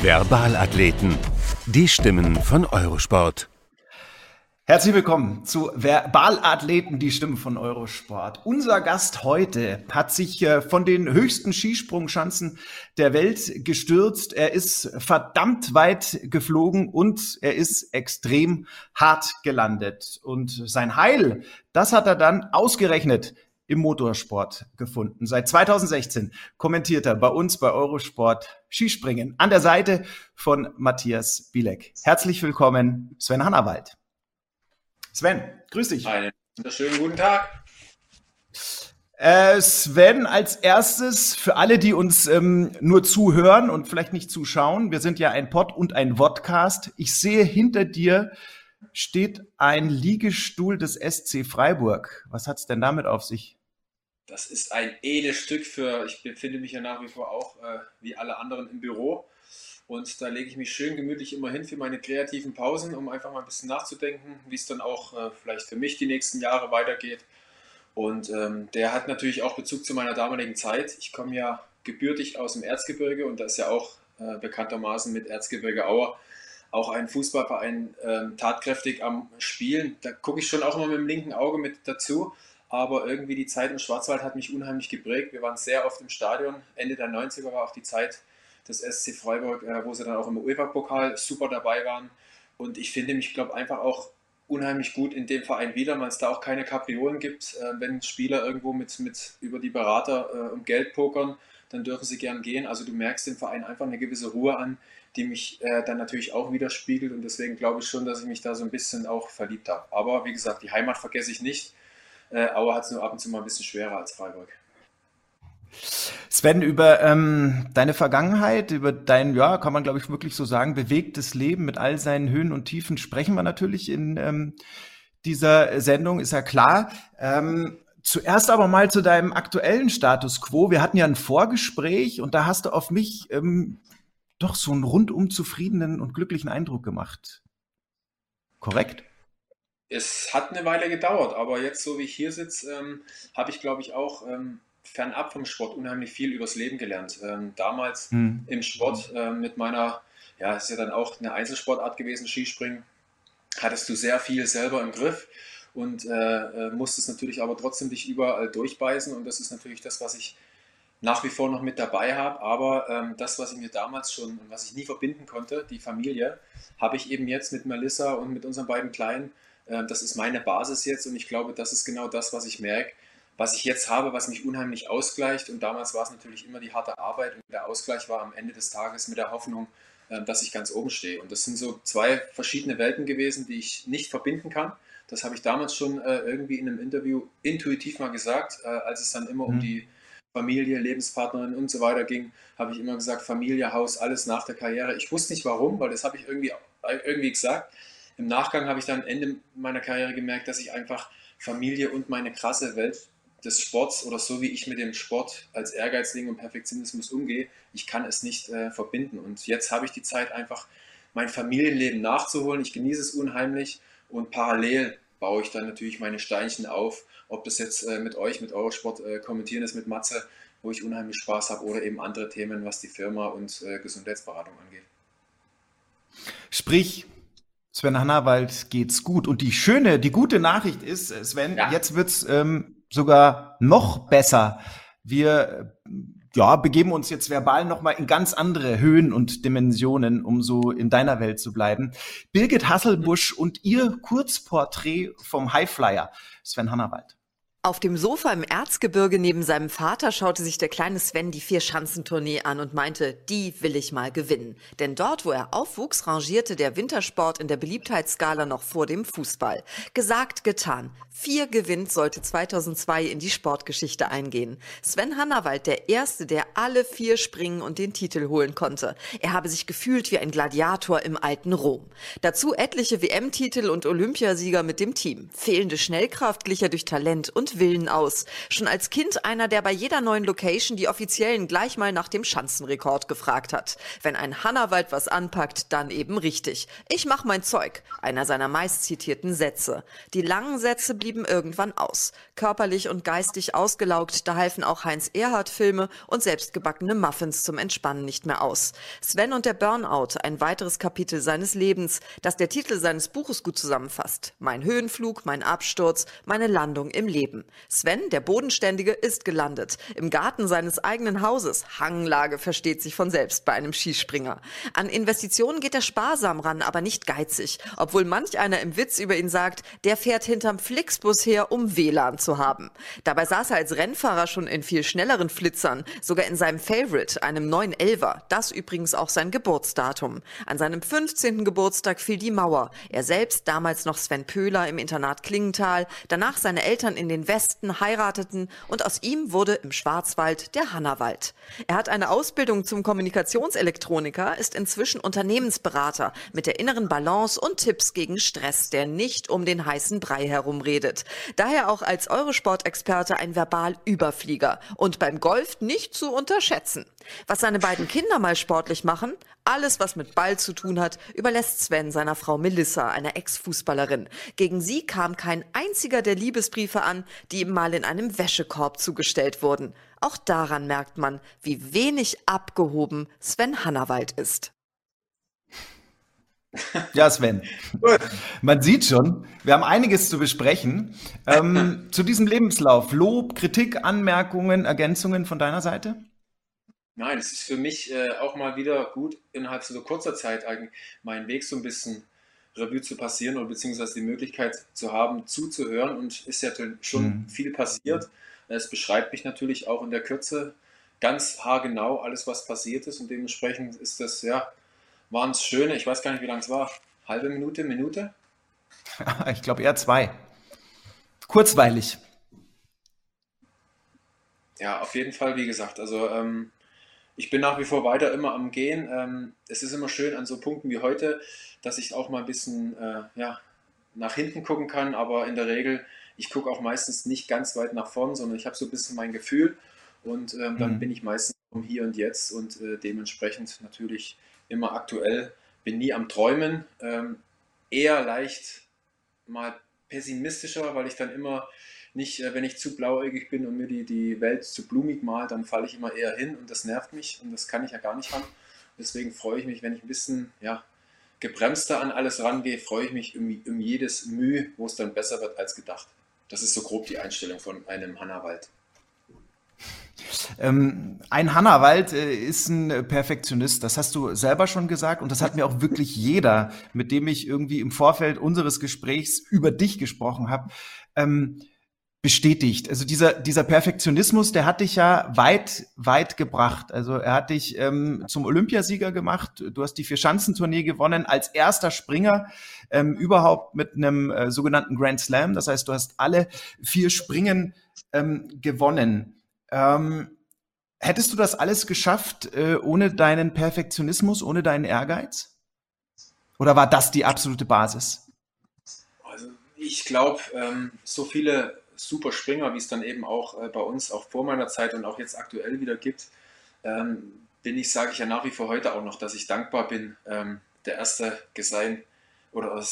Verbalathleten. Die Stimmen von Eurosport. Herzlich willkommen zu Verbalathleten, die Stimme von Eurosport. Unser Gast heute hat sich äh, von den höchsten Skisprungschanzen der Welt gestürzt. Er ist verdammt weit geflogen und er ist extrem hart gelandet. Und sein Heil, das hat er dann ausgerechnet im Motorsport gefunden. Seit 2016 kommentiert er bei uns bei Eurosport Skispringen an der Seite von Matthias Bielek. Herzlich willkommen, Sven Hannawald. Sven, grüß dich. Einen schönen guten Tag. Äh, Sven, als erstes für alle, die uns ähm, nur zuhören und vielleicht nicht zuschauen, wir sind ja ein Pod und ein Vodcast. Ich sehe hinter dir steht ein Liegestuhl des SC Freiburg. Was hat's denn damit auf sich? Das ist ein edles Stück für, ich befinde mich ja nach wie vor auch äh, wie alle anderen im Büro. Und da lege ich mich schön gemütlich immer hin für meine kreativen Pausen, um einfach mal ein bisschen nachzudenken, wie es dann auch äh, vielleicht für mich die nächsten Jahre weitergeht. Und ähm, der hat natürlich auch Bezug zu meiner damaligen Zeit. Ich komme ja gebürtig aus dem Erzgebirge und da ist ja auch äh, bekanntermaßen mit Erzgebirge Auer auch ein Fußballverein äh, tatkräftig am Spielen. Da gucke ich schon auch immer mit dem linken Auge mit dazu. Aber irgendwie die Zeit im Schwarzwald hat mich unheimlich geprägt. Wir waren sehr oft im Stadion. Ende der 90er war auch die Zeit, des SC Freiburg, äh, wo sie dann auch im UEFA-Pokal super dabei waren. Und ich finde mich, glaube einfach auch unheimlich gut in dem Verein wieder, weil es da auch keine Kapriolen gibt. Äh, wenn Spieler irgendwo mit, mit über die Berater äh, um Geld pokern, dann dürfen sie gern gehen. Also du merkst dem Verein einfach eine gewisse Ruhe an, die mich äh, dann natürlich auch widerspiegelt. Und deswegen glaube ich schon, dass ich mich da so ein bisschen auch verliebt habe. Aber wie gesagt, die Heimat vergesse ich nicht. Äh, Aue hat es nur ab und zu mal ein bisschen schwerer als Freiburg. Sven, über ähm, deine Vergangenheit, über dein, ja, kann man glaube ich wirklich so sagen, bewegtes Leben mit all seinen Höhen und Tiefen sprechen wir natürlich in ähm, dieser Sendung, ist ja klar. Ähm, zuerst aber mal zu deinem aktuellen Status quo. Wir hatten ja ein Vorgespräch und da hast du auf mich ähm, doch so einen rundum zufriedenen und glücklichen Eindruck gemacht. Korrekt? Es hat eine Weile gedauert, aber jetzt, so wie ich hier sitze, ähm, habe ich, glaube ich, auch ähm, fernab vom Sport unheimlich viel übers Leben gelernt. Ähm, damals mhm. im Sport äh, mit meiner, ja, es ist ja dann auch eine Einzelsportart gewesen, Skispringen, hattest du sehr viel selber im Griff und äh, äh, musstest natürlich aber trotzdem dich überall durchbeißen und das ist natürlich das, was ich nach wie vor noch mit dabei habe, aber ähm, das, was ich mir damals schon, was ich nie verbinden konnte, die Familie, habe ich eben jetzt mit Melissa und mit unseren beiden Kleinen, das ist meine Basis jetzt und ich glaube, das ist genau das, was ich merke, was ich jetzt habe, was mich unheimlich ausgleicht. Und damals war es natürlich immer die harte Arbeit und der Ausgleich war am Ende des Tages mit der Hoffnung, äh, dass ich ganz oben stehe. Und das sind so zwei verschiedene Welten gewesen, die ich nicht verbinden kann. Das habe ich damals schon äh, irgendwie in einem Interview intuitiv mal gesagt, äh, als es dann immer mhm. um die Familie, Lebenspartnerin und so weiter ging, habe ich immer gesagt, Familie, Haus, alles nach der Karriere. Ich wusste nicht warum, weil das habe ich irgendwie, irgendwie gesagt. Im Nachgang habe ich dann Ende meiner Karriere gemerkt, dass ich einfach Familie und meine krasse Welt des Sports oder so wie ich mit dem Sport als Ehrgeizling und Perfektionismus umgehe, ich kann es nicht äh, verbinden. Und jetzt habe ich die Zeit einfach mein Familienleben nachzuholen. Ich genieße es unheimlich und parallel baue ich dann natürlich meine Steinchen auf, ob das jetzt äh, mit euch, mit Eurosport äh, kommentieren ist, mit Matze, wo ich unheimlich Spaß habe oder eben andere Themen, was die Firma und äh, Gesundheitsberatung angeht. Sprich, Sven Hannawald geht's gut. Und die schöne, die gute Nachricht ist, äh, Sven, ja. jetzt wird's ähm, sogar noch besser. Wir ja, begeben uns jetzt verbal nochmal in ganz andere Höhen und Dimensionen, um so in deiner Welt zu bleiben. Birgit Hasselbusch und ihr Kurzporträt vom Highflyer, Sven Hannawald. Auf dem Sofa im Erzgebirge neben seinem Vater schaute sich der kleine Sven die Vier-Schanzentournee an und meinte, die will ich mal gewinnen. Denn dort, wo er aufwuchs, rangierte der Wintersport in der Beliebtheitsskala noch vor dem Fußball. Gesagt, getan. Vier gewinnt sollte 2002 in die Sportgeschichte eingehen. Sven Hannawald, der Erste, der alle vier springen und den Titel holen konnte. Er habe sich gefühlt wie ein Gladiator im alten Rom. Dazu etliche WM-Titel und Olympiasieger mit dem Team. Fehlende Schnellkraft glich er durch Talent und Willen aus. Schon als Kind einer, der bei jeder neuen Location die Offiziellen gleich mal nach dem Schanzenrekord gefragt hat. Wenn ein Hannawald was anpackt, dann eben richtig. Ich mach mein Zeug. Einer seiner meist zitierten Sätze. Die langen Sätze blieben irgendwann aus. Körperlich und geistig ausgelaugt, da halfen auch Heinz Erhardt Filme und selbstgebackene Muffins zum Entspannen nicht mehr aus. Sven und der Burnout, ein weiteres Kapitel seines Lebens, das der Titel seines Buches gut zusammenfasst. Mein Höhenflug, mein Absturz, meine Landung im Leben. Sven, der Bodenständige, ist gelandet. Im Garten seines eigenen Hauses. Hanglage versteht sich von selbst bei einem Skispringer. An Investitionen geht er sparsam ran, aber nicht geizig. Obwohl manch einer im Witz über ihn sagt, der fährt hinterm Flixbus her, um WLAN zu haben. Dabei saß er als Rennfahrer schon in viel schnelleren Flitzern, sogar in seinem Favorite, einem 911er. Das übrigens auch sein Geburtsdatum. An seinem 15. Geburtstag fiel die Mauer. Er selbst, damals noch Sven Pöhler im Internat Klingenthal, danach seine Eltern in den Westen heirateten und aus ihm wurde im Schwarzwald der Hannawald. Er hat eine Ausbildung zum Kommunikationselektroniker, ist inzwischen Unternehmensberater mit der inneren Balance und Tipps gegen Stress, der nicht um den heißen Brei herumredet. Daher auch als Eurosport-Experte ein Verbal-Überflieger und beim Golf nicht zu unterschätzen. Was seine beiden Kinder mal sportlich machen, alles, was mit Ball zu tun hat, überlässt Sven seiner Frau Melissa, einer Ex-Fußballerin. Gegen sie kam kein einziger der Liebesbriefe an, die ihm mal in einem Wäschekorb zugestellt wurden. Auch daran merkt man, wie wenig abgehoben Sven Hannawald ist. Ja, Sven. Man sieht schon, wir haben einiges zu besprechen. Ähm, zu diesem Lebenslauf. Lob, Kritik, Anmerkungen, Ergänzungen von deiner Seite? Nein, es ist für mich äh, auch mal wieder gut, innerhalb so kurzer Zeit eigentlich meinen Weg so ein bisschen Revue zu passieren oder beziehungsweise die Möglichkeit zu haben, zuzuhören. Und ist ja schon mhm. viel passiert. Es beschreibt mich natürlich auch in der Kürze ganz haargenau alles, was passiert ist. Und dementsprechend ist das, ja, waren es schöne, ich weiß gar nicht, wie lange es war. Halbe Minute, Minute? ich glaube eher zwei. Kurzweilig. Ja, auf jeden Fall, wie gesagt. Also ähm, ich bin nach wie vor weiter immer am Gehen. Ähm, es ist immer schön an so Punkten wie heute, dass ich auch mal ein bisschen äh, ja, nach hinten gucken kann, aber in der Regel, ich gucke auch meistens nicht ganz weit nach vorn, sondern ich habe so ein bisschen mein Gefühl und ähm, dann mhm. bin ich meistens um Hier und Jetzt und äh, dementsprechend natürlich immer aktuell, bin nie am Träumen, ähm, eher leicht mal pessimistischer, weil ich dann immer nicht, äh, wenn ich zu blauäugig bin und mir die, die Welt zu blumig mal, dann falle ich immer eher hin und das nervt mich und das kann ich ja gar nicht haben. Deswegen freue ich mich, wenn ich ein bisschen ja, gebremster an alles rangehe, freue ich mich um, um jedes Mühe, wo es dann besser wird als gedacht. Das ist so grob die Einstellung von einem Hannawald. Ähm, ein Hannawald äh, ist ein Perfektionist, das hast du selber schon gesagt und das hat mir auch wirklich jeder, mit dem ich irgendwie im Vorfeld unseres Gesprächs über dich gesprochen habe. Ähm, bestätigt. Also dieser, dieser Perfektionismus, der hat dich ja weit, weit gebracht. Also er hat dich ähm, zum Olympiasieger gemacht. Du hast die Vier-Schanzentournee gewonnen als erster Springer ähm, überhaupt mit einem äh, sogenannten Grand Slam. Das heißt, du hast alle vier Springen ähm, gewonnen. Ähm, hättest du das alles geschafft äh, ohne deinen Perfektionismus, ohne deinen Ehrgeiz? Oder war das die absolute Basis? Also ich glaube, ähm, so viele super Springer, wie es dann eben auch äh, bei uns auch vor meiner Zeit und auch jetzt aktuell wieder gibt, ähm, bin ich, sage ich ja nach wie vor heute auch noch, dass ich dankbar bin, ähm, der Erste sein oder äh,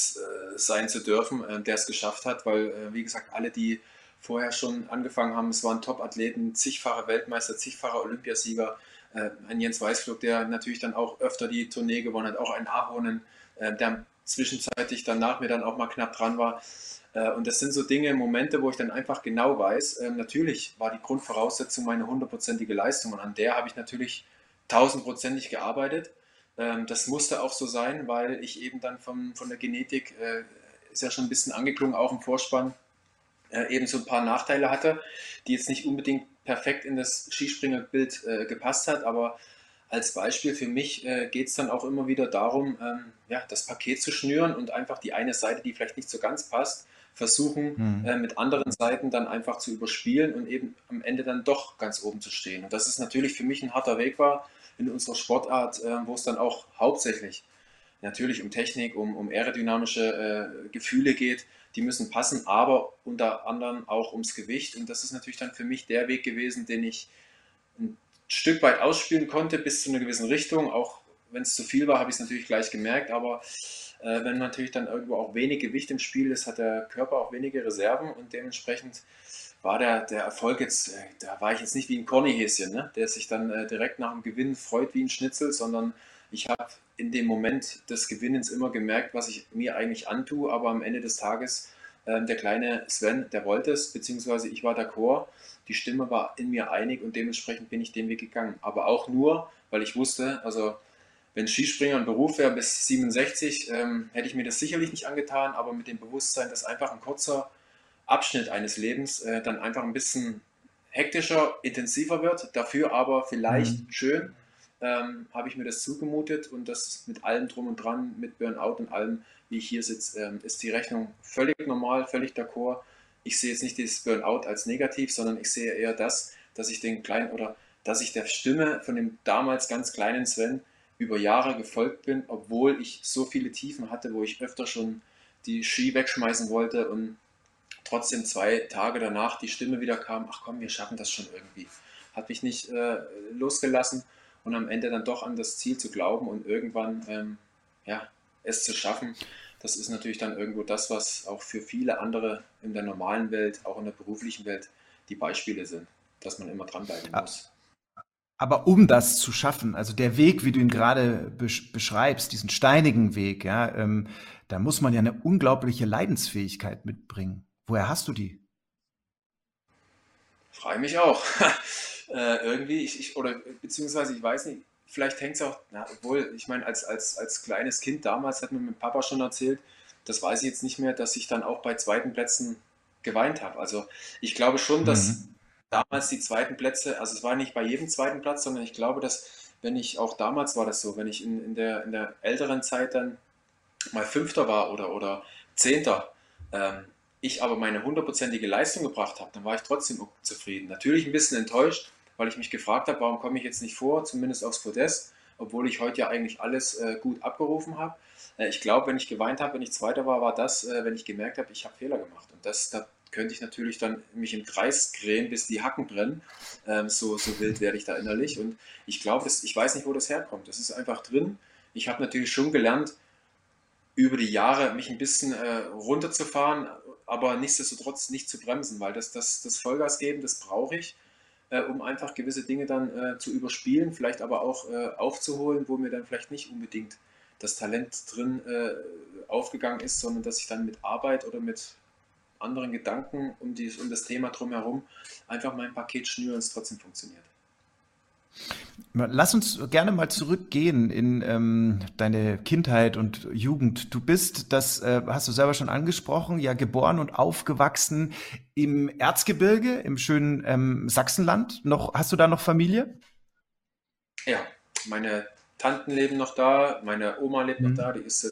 sein zu dürfen, äh, der es geschafft hat, weil, äh, wie gesagt, alle, die vorher schon angefangen haben, es waren Top-Athleten, zigfache Weltmeister, zigfache Olympiasieger, äh, ein Jens Weißflug, der natürlich dann auch öfter die Tournee gewonnen hat, auch ein Ahonen, äh, der zwischenzeitlich dann nach mir dann auch mal knapp dran war. Äh, und das sind so Dinge, Momente, wo ich dann einfach genau weiß, ähm, natürlich war die Grundvoraussetzung meine hundertprozentige Leistung und an der habe ich natürlich tausendprozentig gearbeitet. Ähm, das musste auch so sein, weil ich eben dann vom, von der Genetik, äh, ist ja schon ein bisschen angeklungen, auch im Vorspann, äh, eben so ein paar Nachteile hatte, die jetzt nicht unbedingt perfekt in das Skispringerbild gepasst hat, aber als Beispiel für mich äh, geht es dann auch immer wieder darum, ähm, ja, das Paket zu schnüren und einfach die eine Seite, die vielleicht nicht so ganz passt, versuchen mhm. äh, mit anderen Seiten dann einfach zu überspielen und eben am Ende dann doch ganz oben zu stehen. Und das ist natürlich für mich ein harter Weg war in unserer Sportart, äh, wo es dann auch hauptsächlich natürlich um Technik, um, um aerodynamische äh, Gefühle geht, die müssen passen, aber unter anderem auch ums Gewicht. Und das ist natürlich dann für mich der Weg gewesen, den ich ein Stück weit ausspielen konnte, bis zu einer gewissen Richtung. Auch wenn es zu viel war, habe ich es natürlich gleich gemerkt. Aber äh, wenn natürlich dann irgendwo auch wenig Gewicht im Spiel ist, hat der Körper auch wenige Reserven und dementsprechend war der, der Erfolg jetzt, äh, da war ich jetzt nicht wie ein Kornihäschen, ne? der sich dann äh, direkt nach dem Gewinn freut wie ein Schnitzel, sondern ich habe in dem Moment des Gewinnens immer gemerkt, was ich mir eigentlich antue, aber am Ende des Tages, äh, der kleine Sven, der wollte es, beziehungsweise ich war d'accord, die Stimme war in mir einig und dementsprechend bin ich den Weg gegangen. Aber auch nur, weil ich wusste, also wenn Skispringer ein Beruf wäre bis 67, ähm, hätte ich mir das sicherlich nicht angetan, aber mit dem Bewusstsein, dass einfach ein kurzer Abschnitt eines Lebens äh, dann einfach ein bisschen hektischer, intensiver wird, dafür aber vielleicht mhm. schön, ähm, habe ich mir das zugemutet und das mit allem drum und dran, mit Burnout und allem, wie ich hier sitze, ähm, ist die Rechnung völlig normal, völlig d'accord. Ich sehe jetzt nicht dieses Burnout als negativ, sondern ich sehe eher das, dass ich den kleinen oder dass ich der Stimme von dem damals ganz kleinen Sven über Jahre gefolgt bin, obwohl ich so viele Tiefen hatte, wo ich öfter schon die Ski wegschmeißen wollte und trotzdem zwei Tage danach die Stimme wieder kam, ach komm, wir schaffen das schon irgendwie. Hat mich nicht äh, losgelassen und am Ende dann doch an das Ziel zu glauben und irgendwann ähm, ja, es zu schaffen, das ist natürlich dann irgendwo das, was auch für viele andere in der normalen Welt, auch in der beruflichen Welt, die Beispiele sind, dass man immer dranbleiben muss. Aber um das zu schaffen, also der Weg, wie du ihn gerade beschreibst, diesen steinigen Weg, ja, ähm, da muss man ja eine unglaubliche Leidensfähigkeit mitbringen. Woher hast du die? Freue mich auch. äh, irgendwie, ich, ich, oder beziehungsweise ich weiß nicht, vielleicht hängt es auch, na, obwohl, ich meine, als, als, als kleines Kind damals hat mir mein Papa schon erzählt, das weiß ich jetzt nicht mehr, dass ich dann auch bei zweiten Plätzen geweint habe. Also ich glaube schon, dass mhm. Damals die zweiten Plätze, also es war nicht bei jedem zweiten Platz, sondern ich glaube, dass wenn ich auch damals war das so, wenn ich in, in, der, in der älteren Zeit dann mal Fünfter war oder, oder Zehnter, ähm, ich aber meine hundertprozentige Leistung gebracht habe, dann war ich trotzdem zufrieden. Natürlich ein bisschen enttäuscht, weil ich mich gefragt habe, warum komme ich jetzt nicht vor, zumindest aufs Podest, obwohl ich heute ja eigentlich alles äh, gut abgerufen habe. Äh, ich glaube, wenn ich geweint habe, wenn ich Zweiter war, war das, äh, wenn ich gemerkt habe, ich habe Fehler gemacht. Und das, da könnte ich natürlich dann mich im Kreis drehen, bis die Hacken brennen. Ähm, so, so wild werde ich da innerlich. Und ich glaube, ich weiß nicht, wo das herkommt. Das ist einfach drin. Ich habe natürlich schon gelernt, über die Jahre mich ein bisschen äh, runterzufahren, aber nichtsdestotrotz nicht zu bremsen, weil das, das, das Vollgas geben, das brauche ich, äh, um einfach gewisse Dinge dann äh, zu überspielen, vielleicht aber auch äh, aufzuholen, wo mir dann vielleicht nicht unbedingt das Talent drin äh, aufgegangen ist, sondern dass ich dann mit Arbeit oder mit anderen Gedanken um, die, um das Thema drumherum einfach mein Paket schnüre und es trotzdem funktioniert. Lass uns gerne mal zurückgehen in ähm, deine Kindheit und Jugend. Du bist, das äh, hast du selber schon angesprochen, ja geboren und aufgewachsen im Erzgebirge, im schönen ähm, Sachsenland. Noch, hast du da noch Familie? Ja, meine Tanten leben noch da, meine Oma lebt mhm. noch da, die ist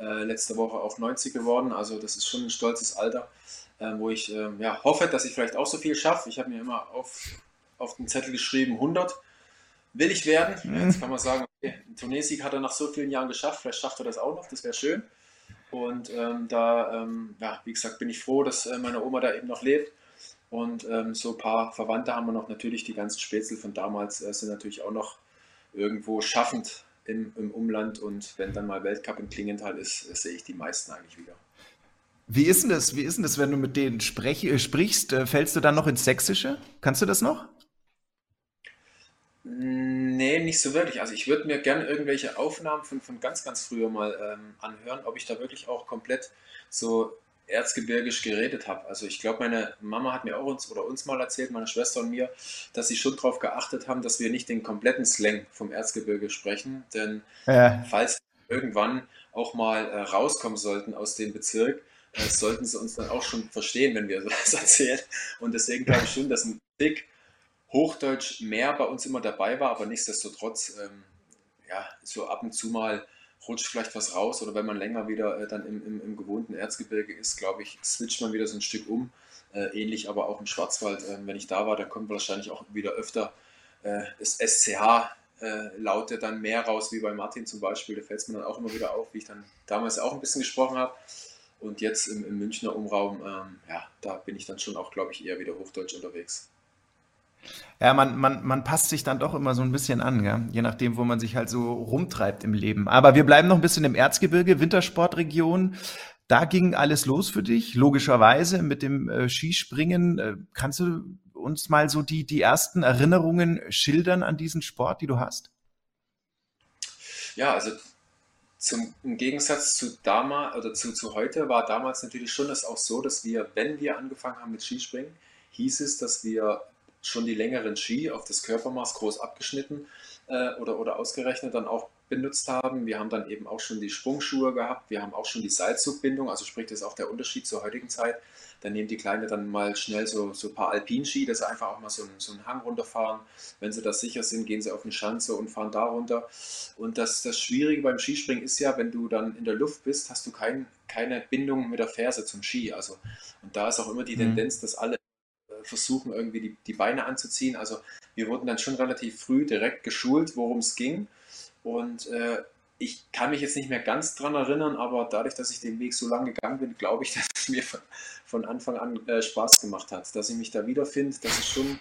äh, letzte Woche auch 90 geworden. Also das ist schon ein stolzes Alter, äh, wo ich ähm, ja, hoffe, dass ich vielleicht auch so viel schaffe. Ich habe mir immer auf auf den Zettel geschrieben, 100 will ich werden. Mhm. Jetzt kann man sagen, okay, Tunesik hat er nach so vielen Jahren geschafft, vielleicht schafft er das auch noch, das wäre schön. Und ähm, da, ähm, ja, wie gesagt, bin ich froh, dass äh, meine Oma da eben noch lebt. Und ähm, so ein paar Verwandte haben wir noch. Natürlich die ganzen Spätzle von damals äh, sind natürlich auch noch irgendwo schaffend im, im Umland. Und wenn dann mal Weltcup in Klingenthal ist, äh, sehe ich die meisten eigentlich wieder. Wie ist denn das, wie ist denn das wenn du mit denen sprech, äh, sprichst? Äh, fällst du dann noch ins Sächsische? Kannst du das noch? Nee, nicht so wirklich. Also ich würde mir gerne irgendwelche Aufnahmen von, von ganz, ganz früher mal ähm, anhören, ob ich da wirklich auch komplett so erzgebirgisch geredet habe. Also ich glaube, meine Mama hat mir auch uns oder uns mal erzählt, meine Schwester und mir, dass sie schon darauf geachtet haben, dass wir nicht den kompletten Slang vom Erzgebirge sprechen. Denn ja. falls wir irgendwann auch mal äh, rauskommen sollten aus dem Bezirk, äh, sollten sie uns dann auch schon verstehen, wenn wir das erzählen. Und deswegen glaube ich schon, dass ein Dick Hochdeutsch mehr bei uns immer dabei war, aber nichtsdestotrotz, ähm, ja, so ab und zu mal rutscht vielleicht was raus oder wenn man länger wieder äh, dann im, im, im, gewohnten Erzgebirge ist, glaube ich, switcht man wieder so ein Stück um. Äh, ähnlich aber auch im Schwarzwald. Äh, wenn ich da war, dann kommt wahrscheinlich auch wieder öfter äh, das SCH äh, lautet dann mehr raus, wie bei Martin zum Beispiel. Da fällt es mir dann auch immer wieder auf, wie ich dann damals auch ein bisschen gesprochen habe. Und jetzt im, im Münchner Umraum, ähm, ja, da bin ich dann schon auch, glaube ich, eher wieder Hochdeutsch unterwegs. Ja, man, man, man passt sich dann doch immer so ein bisschen an, gell? je nachdem, wo man sich halt so rumtreibt im Leben. Aber wir bleiben noch ein bisschen im Erzgebirge, Wintersportregion. Da ging alles los für dich, logischerweise mit dem äh, Skispringen. Äh, kannst du uns mal so die, die ersten Erinnerungen schildern an diesen Sport, die du hast? Ja, also zum, im Gegensatz zu damals oder zu, zu heute war damals natürlich schon das auch so, dass wir, wenn wir angefangen haben mit Skispringen, hieß es, dass wir schon die längeren Ski auf das Körpermaß groß abgeschnitten äh, oder, oder ausgerechnet dann auch benutzt haben. Wir haben dann eben auch schon die Sprungschuhe gehabt, wir haben auch schon die Seilzugbindung, also sprich, das ist auch der Unterschied zur heutigen Zeit. Dann nehmen die Kleine dann mal schnell so, so ein paar Alpinski, dass sie einfach auch mal so einen, so einen Hang runterfahren. Wenn sie da sicher sind, gehen sie auf eine Schanze und fahren da runter. Und das, das Schwierige beim Skispringen ist ja, wenn du dann in der Luft bist, hast du kein, keine Bindung mit der Ferse zum Ski. Also, und da ist auch immer die mhm. Tendenz, dass alle versuchen, irgendwie die, die Beine anzuziehen. Also wir wurden dann schon relativ früh direkt geschult, worum es ging. Und äh, ich kann mich jetzt nicht mehr ganz dran erinnern, aber dadurch, dass ich den Weg so lange gegangen bin, glaube ich, dass es mir von, von Anfang an äh, Spaß gemacht hat. Dass ich mich da wiederfinde, dass ich schon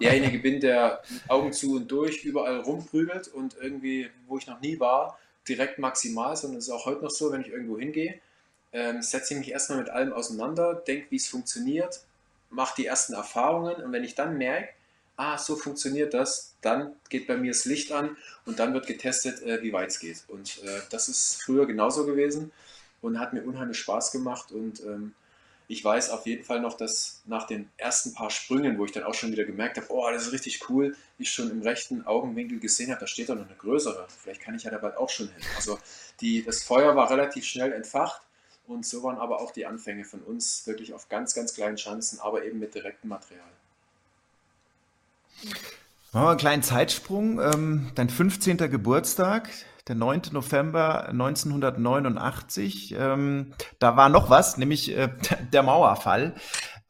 derjenige bin, der Augen zu und durch überall rumprügelt und irgendwie, wo ich noch nie war, direkt maximal, sondern es ist auch heute noch so, wenn ich irgendwo hingehe, ähm, setze ich mich erstmal mit allem auseinander, denke, wie es funktioniert, mache die ersten Erfahrungen und wenn ich dann merke, ah, so funktioniert das, dann geht bei mir das Licht an und dann wird getestet, äh, wie weit es geht. Und äh, das ist früher genauso gewesen und hat mir unheimlich Spaß gemacht und ähm, ich weiß auf jeden Fall noch, dass nach den ersten paar Sprüngen, wo ich dann auch schon wieder gemerkt habe, oh, das ist richtig cool, ich schon im rechten Augenwinkel gesehen habe, da steht da noch eine größere. Vielleicht kann ich ja da bald auch schon hin. Also die, das Feuer war relativ schnell entfacht und so waren aber auch die Anfänge von uns wirklich auf ganz, ganz kleinen Chancen, aber eben mit direktem Material. Machen wir einen kleinen Zeitsprung. Ähm, dein 15. Geburtstag, der 9. November 1989. Ähm, da war noch was, nämlich äh, der Mauerfall.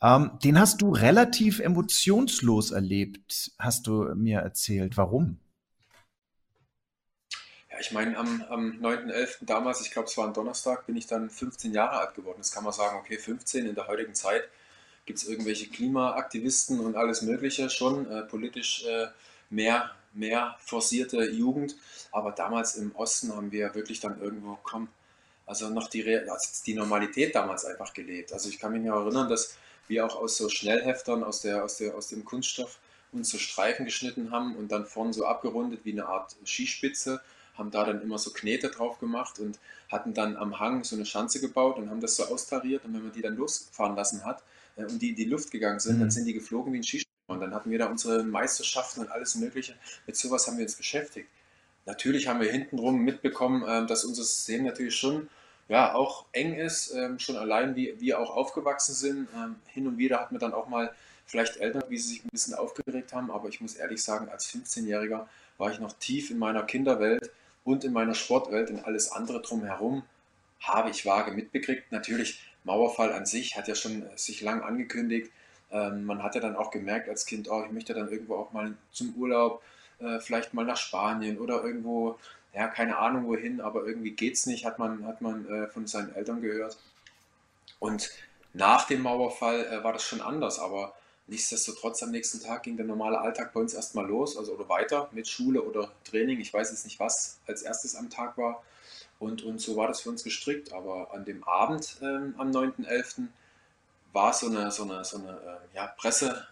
Ähm, den hast du relativ emotionslos erlebt, hast du mir erzählt. Warum? Ja, ich meine, am, am 9.11. damals, ich glaube, es war ein Donnerstag, bin ich dann 15 Jahre alt geworden. Jetzt kann man sagen, okay, 15 in der heutigen Zeit gibt es irgendwelche Klimaaktivisten und alles Mögliche schon, äh, politisch äh, mehr, mehr forcierte Jugend. Aber damals im Osten haben wir wirklich dann irgendwo, komm, also noch die, also die Normalität damals einfach gelebt. Also ich kann mich ja erinnern, dass wir auch aus so Schnellheftern aus, der, aus, der, aus dem Kunststoff uns so Streifen geschnitten haben und dann vorne so abgerundet wie eine Art Skispitze haben da dann immer so Knete drauf gemacht und hatten dann am Hang so eine Schanze gebaut und haben das so austariert. Und wenn man die dann losfahren lassen hat äh, und die in die Luft gegangen sind, mhm. dann sind die geflogen wie ein Skisprung. Und dann hatten wir da unsere Meisterschaften und alles Mögliche. Mit sowas haben wir uns beschäftigt. Natürlich haben wir hintenrum mitbekommen, äh, dass unser System natürlich schon ja, auch eng ist, ähm, schon allein wie wir auch aufgewachsen sind. Ähm, hin und wieder hat man dann auch mal vielleicht Eltern, wie sie sich ein bisschen aufgeregt haben, aber ich muss ehrlich sagen, als 15-Jähriger war ich noch tief in meiner Kinderwelt und in meiner Sportwelt und alles andere drumherum habe ich vage mitbekriegt. Natürlich, Mauerfall an sich hat ja schon sich lang angekündigt. Ähm, man hat ja dann auch gemerkt als Kind, oh, ich möchte dann irgendwo auch mal zum Urlaub, äh, vielleicht mal nach Spanien oder irgendwo, ja, keine Ahnung wohin, aber irgendwie geht es nicht, hat man, hat man äh, von seinen Eltern gehört. Und nach dem Mauerfall äh, war das schon anders, aber Nichtsdestotrotz am nächsten Tag ging der normale Alltag bei uns erstmal los, also oder weiter mit Schule oder Training. Ich weiß jetzt nicht, was als erstes am Tag war. Und, und so war das für uns gestrickt. Aber an dem Abend ähm, am 9.11. war so eine, so eine, so eine äh, ja, Presse,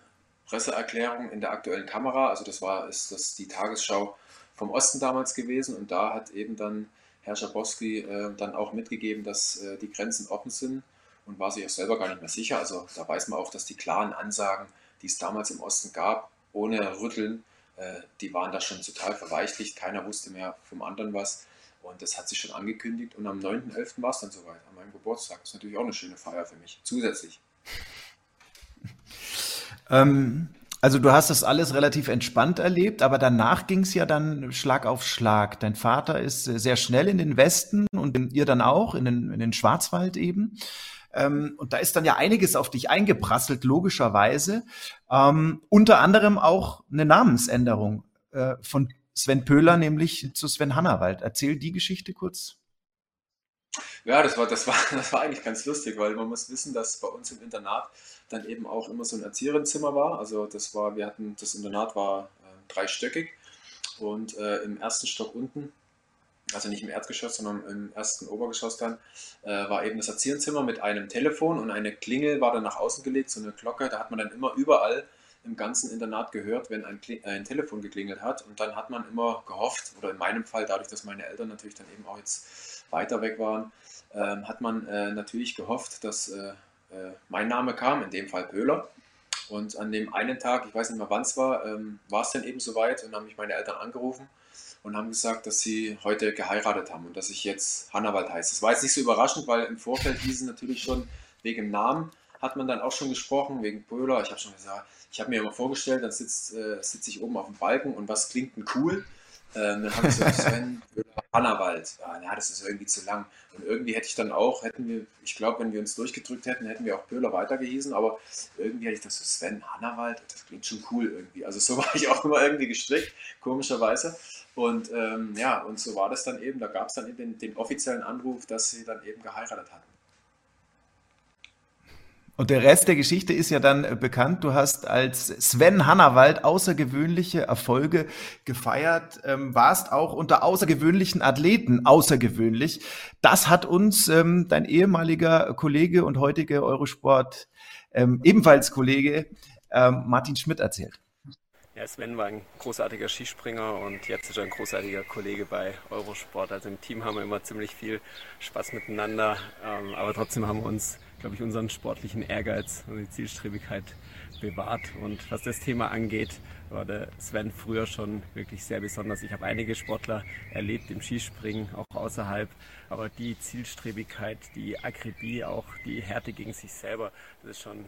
Presseerklärung in der aktuellen Kamera. Also das war ist das die Tagesschau vom Osten damals gewesen. Und da hat eben dann Herr Schabowski äh, dann auch mitgegeben, dass äh, die Grenzen offen sind und war sich auch selber gar nicht mehr sicher. Also da weiß man auch, dass die klaren Ansagen, die es damals im Osten gab, ohne Rütteln, äh, die waren da schon total verweichlicht. Keiner wusste mehr vom anderen was. Und das hat sich schon angekündigt und am 9.11. war es dann soweit, an meinem Geburtstag. Das ist natürlich auch eine schöne Feier für mich, zusätzlich. Ähm, also du hast das alles relativ entspannt erlebt, aber danach ging es ja dann Schlag auf Schlag. Dein Vater ist sehr schnell in den Westen und ihr dann auch, in den, in den Schwarzwald eben. Ähm, und da ist dann ja einiges auf dich eingeprasselt, logischerweise. Ähm, unter anderem auch eine Namensänderung äh, von Sven Pöhler, nämlich zu Sven Hannawald. Erzähl die Geschichte kurz. Ja, das war, das, war, das war eigentlich ganz lustig, weil man muss wissen, dass bei uns im Internat dann eben auch immer so ein Erzieherinnenzimmer war. Also das war, wir hatten, das Internat war äh, dreistöckig und äh, im ersten Stock unten, also nicht im Erdgeschoss, sondern im ersten Obergeschoss dann, äh, war eben das Erzieherinnenzimmer mit einem Telefon und eine Klingel war dann nach außen gelegt, so eine Glocke. Da hat man dann immer überall im ganzen Internat gehört, wenn ein, ein Telefon geklingelt hat. Und dann hat man immer gehofft, oder in meinem Fall, dadurch, dass meine Eltern natürlich dann eben auch jetzt weiter weg waren, ähm, hat man äh, natürlich gehofft, dass äh, äh, mein Name kam, in dem Fall Pöhler. Und an dem einen Tag, ich weiß nicht mehr wann es war, ähm, war es dann eben soweit und haben mich meine Eltern angerufen und haben gesagt, dass sie heute geheiratet haben und dass ich jetzt Hannawald heiße. Das war jetzt nicht so überraschend, weil im Vorfeld hieß es natürlich schon wegen Namen, hat man dann auch schon gesprochen, wegen Pöhler. Ich habe schon gesagt, ich habe mir immer vorgestellt, dann sitze äh, sitz ich oben auf dem Balken und was klingt denn cool? Ähm, dann habe ich so Sven Hannawald. Ja, das ist irgendwie zu lang. Und irgendwie hätte ich dann auch, hätten wir, ich glaube, wenn wir uns durchgedrückt hätten, hätten wir auch Pöhler weitergehießen, aber irgendwie hätte ich das so Sven Hannawald, das klingt schon cool irgendwie. Also so war ich auch immer irgendwie gestrickt, komischerweise. Und ähm, ja, und so war das dann eben. Da gab es dann eben den, den offiziellen Anruf, dass sie dann eben geheiratet hatten. Und der Rest der Geschichte ist ja dann äh, bekannt. Du hast als Sven Hannawald außergewöhnliche Erfolge gefeiert, ähm, warst auch unter außergewöhnlichen Athleten außergewöhnlich. Das hat uns ähm, dein ehemaliger Kollege und heutige Eurosport ähm, ebenfalls Kollege ähm, Martin Schmidt erzählt. Sven war ein großartiger Skispringer und jetzt ist er ein großartiger Kollege bei Eurosport. Also im Team haben wir immer ziemlich viel Spaß miteinander, ähm, aber trotzdem haben wir uns glaube ich, unseren sportlichen Ehrgeiz und die Zielstrebigkeit bewahrt. Und was das Thema angeht, war der Sven früher schon wirklich sehr besonders. Ich habe einige Sportler erlebt im Skispringen, auch außerhalb. Aber die Zielstrebigkeit, die Akribie, auch die Härte gegen sich selber, das ist schon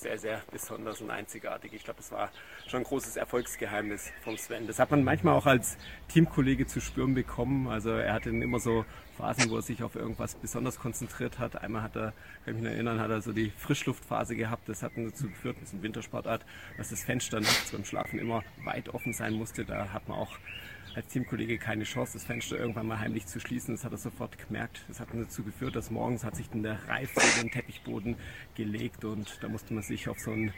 sehr, sehr besonders und einzigartig. Ich glaube, das war schon ein großes Erfolgsgeheimnis vom Sven. Das hat man manchmal auch als Teamkollege zu spüren bekommen. Also er hatte immer so Phasen, wo er sich auf irgendwas besonders konzentriert hat. Einmal hat er, kann ich mich erinnern, hat er so die Frischluftphase gehabt. Das hat dazu geführt, das ist ein Wintersportart, dass das Fenster nachts beim Schlafen immer weit offen sein musste. Da hat man auch als Teamkollege keine Chance, das Fenster irgendwann mal heimlich zu schließen. Das hat er sofort gemerkt. Das hat dazu geführt, dass morgens hat sich dann der Reif in den Teppichboden gelegt und da musste man sich auf so einen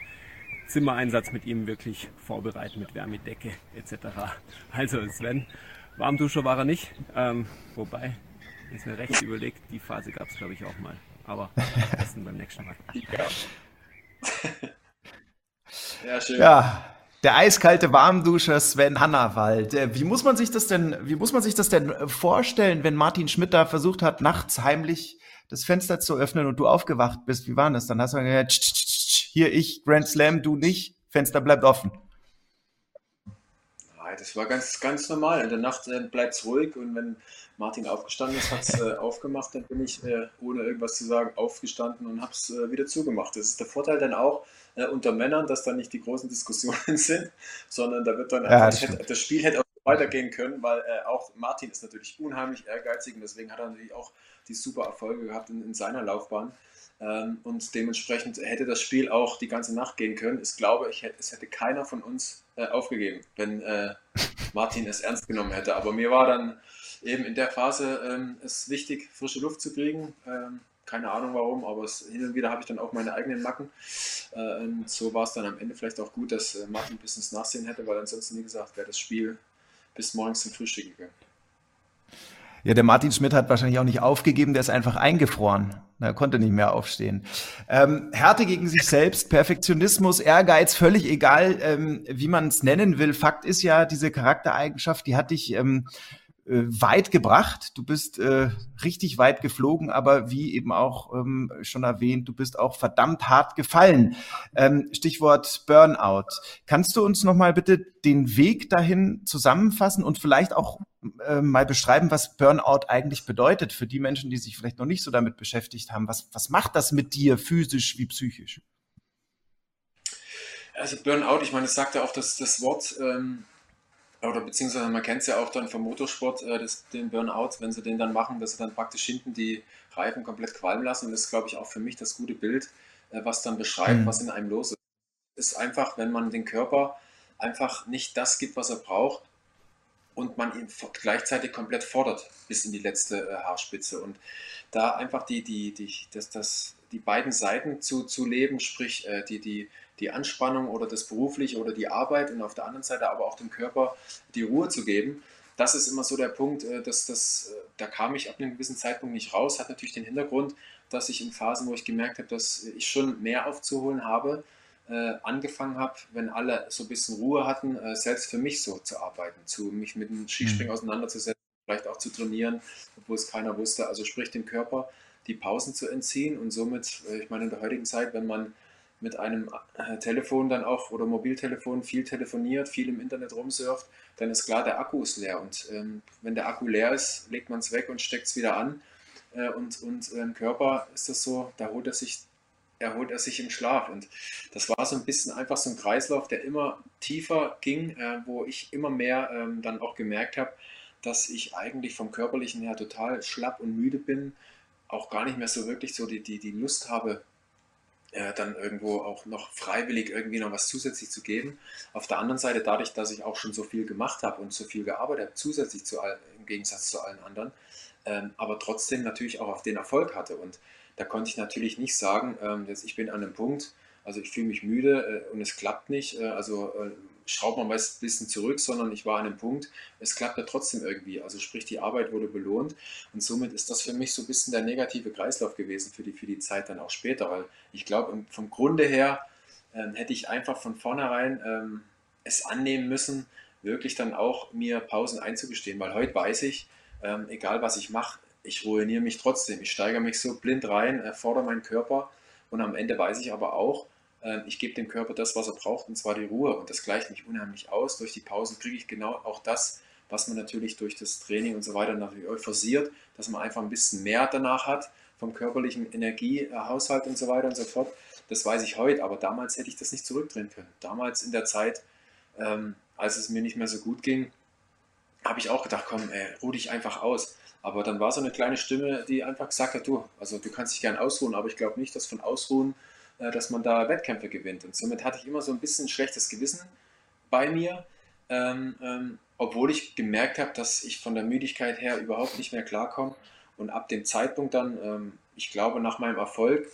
Zimmereinsatz mit ihm wirklich vorbereiten mit Wärmedecke etc. Also Sven, Warmduscher war er nicht, ähm, wobei, ist mir recht überlegt, die Phase gab es glaube ich auch mal. Aber das beim nächsten Mal. Ja. ja, schön. Ja, der eiskalte Warmduscher Sven Hannawald. Äh, wie muss man sich das denn, wie muss man sich das denn vorstellen, wenn Martin Schmidt da versucht hat, nachts heimlich das Fenster zu öffnen und du aufgewacht bist? Wie war das? Dann hast du gesagt, hier ich, Grand Slam, du nicht, Fenster bleibt offen. Das war ganz, ganz normal. In der Nacht äh, bleibt es ruhig und wenn Martin aufgestanden ist, hat es äh, aufgemacht, dann bin ich, äh, ohne irgendwas zu sagen, aufgestanden und habe es äh, wieder zugemacht. Das ist der Vorteil dann auch, äh, unter Männern, dass da nicht die großen Diskussionen sind, sondern da wird dann ja, das, hätte, das, Spiel hätte auch weitergehen können, weil äh, auch Martin ist natürlich unheimlich ehrgeizig und deswegen hat er natürlich auch die super Erfolge gehabt in, in seiner Laufbahn. Ähm, und dementsprechend hätte das Spiel auch die ganze Nacht gehen können. Ich glaube, ich hätte, es hätte keiner von uns äh, aufgegeben, wenn äh, Martin es ernst genommen hätte. Aber mir war dann eben in der Phase ähm, es wichtig, frische Luft zu kriegen. Ähm, keine Ahnung warum, aber es, hin und wieder habe ich dann auch meine eigenen Macken. Äh, und so war es dann am Ende vielleicht auch gut, dass äh, Martin ein bisschen das Nachsehen hätte, weil ansonsten, wie gesagt, wäre das Spiel bis morgens zum Frühstück gegangen. Ja, der Martin Schmidt hat wahrscheinlich auch nicht aufgegeben, der ist einfach eingefroren. Er konnte nicht mehr aufstehen. Ähm, Härte gegen sich selbst, Perfektionismus, Ehrgeiz, völlig egal, ähm, wie man es nennen will. Fakt ist ja, diese Charaktereigenschaft, die hat dich ähm, äh, weit gebracht. Du bist äh, richtig weit geflogen, aber wie eben auch ähm, schon erwähnt, du bist auch verdammt hart gefallen. Ähm, Stichwort Burnout. Kannst du uns noch mal bitte den Weg dahin zusammenfassen und vielleicht auch äh, mal beschreiben, was Burnout eigentlich bedeutet für die Menschen, die sich vielleicht noch nicht so damit beschäftigt haben? Was, was macht das mit dir physisch wie psychisch? Also Burnout, ich meine, es sagt ja auch das, das Wort, ähm, oder beziehungsweise man kennt es ja auch dann vom Motorsport, äh, das, den Burnout, wenn sie den dann machen, dass sie dann praktisch hinten die Reifen komplett qualmen lassen. Und das ist, glaube ich, auch für mich das gute Bild, äh, was dann beschreibt, mhm. was in einem los ist. Ist einfach, wenn man den Körper einfach nicht das gibt, was er braucht und man ihn gleichzeitig komplett fordert bis in die letzte äh, Haarspitze. Und da einfach die, die, die, das, das, die beiden Seiten zu, zu leben, sprich äh, die, die, die Anspannung oder das Berufliche oder die Arbeit und auf der anderen Seite aber auch dem Körper die Ruhe zu geben. Das ist immer so der Punkt, äh, dass das, äh, da kam ich ab einem gewissen Zeitpunkt nicht raus. Hat natürlich den Hintergrund, dass ich in Phasen, wo ich gemerkt habe, dass ich schon mehr aufzuholen habe, äh, angefangen habe, wenn alle so ein bisschen Ruhe hatten, selbst für mich so zu arbeiten, zu mich mit dem Skispringen mhm. auseinanderzusetzen, vielleicht auch zu trainieren, obwohl es keiner wusste. Also sprich dem Körper die Pausen zu entziehen und somit, ich meine, in der heutigen Zeit, wenn man mit einem äh, Telefon dann auch oder Mobiltelefon viel telefoniert, viel im Internet rumsurft, dann ist klar, der Akku ist leer. Und ähm, wenn der Akku leer ist, legt man es weg und steckt es wieder an. Äh, und und äh, im Körper ist das so, da holt er sich, erholt er sich im Schlaf. Und das war so ein bisschen einfach so ein Kreislauf, der immer tiefer ging, äh, wo ich immer mehr ähm, dann auch gemerkt habe, dass ich eigentlich vom körperlichen her total schlapp und müde bin, auch gar nicht mehr so wirklich so die, die, die Lust habe, äh, dann irgendwo auch noch freiwillig irgendwie noch was zusätzlich zu geben. Auf der anderen Seite, dadurch, dass ich auch schon so viel gemacht habe und so viel gearbeitet habe, zusätzlich zu all, im Gegensatz zu allen anderen, ähm, aber trotzdem natürlich auch auf den Erfolg hatte. Und da konnte ich natürlich nicht sagen, ähm, dass ich bin an einem Punkt, also ich fühle mich müde äh, und es klappt nicht. Äh, also äh, schraubt man meist ein bisschen zurück, sondern ich war an einem Punkt, es klappte trotzdem irgendwie. Also sprich, die Arbeit wurde belohnt und somit ist das für mich so ein bisschen der negative Kreislauf gewesen für die, für die Zeit dann auch später, weil ich glaube, vom Grunde her ähm, hätte ich einfach von vornherein ähm, es annehmen müssen, wirklich dann auch mir Pausen einzugestehen, weil heute weiß ich, ähm, egal was ich mache, ich ruiniere mich trotzdem. Ich steigere mich so blind rein, erfordere meinen Körper und am Ende weiß ich aber auch, ich gebe dem Körper das, was er braucht, und zwar die Ruhe. Und das gleicht mich unheimlich aus. Durch die Pausen kriege ich genau auch das, was man natürlich durch das Training und so weiter natürlich forciert, dass man einfach ein bisschen mehr danach hat vom körperlichen Energiehaushalt und so weiter und so fort. Das weiß ich heute, aber damals hätte ich das nicht zurückdrehen können. Damals in der Zeit, ähm, als es mir nicht mehr so gut ging, habe ich auch gedacht, komm, ey, ruh dich einfach aus. Aber dann war so eine kleine Stimme, die einfach gesagt hat, du, also du kannst dich gern ausruhen, aber ich glaube nicht, dass von Ausruhen äh, dass man da Wettkämpfe gewinnt. Und somit hatte ich immer so ein bisschen schlechtes Gewissen bei mir, ähm, ähm, obwohl ich gemerkt habe, dass ich von der Müdigkeit her überhaupt nicht mehr klarkomme. Und ab dem Zeitpunkt dann, ähm, ich glaube, nach meinem Erfolg,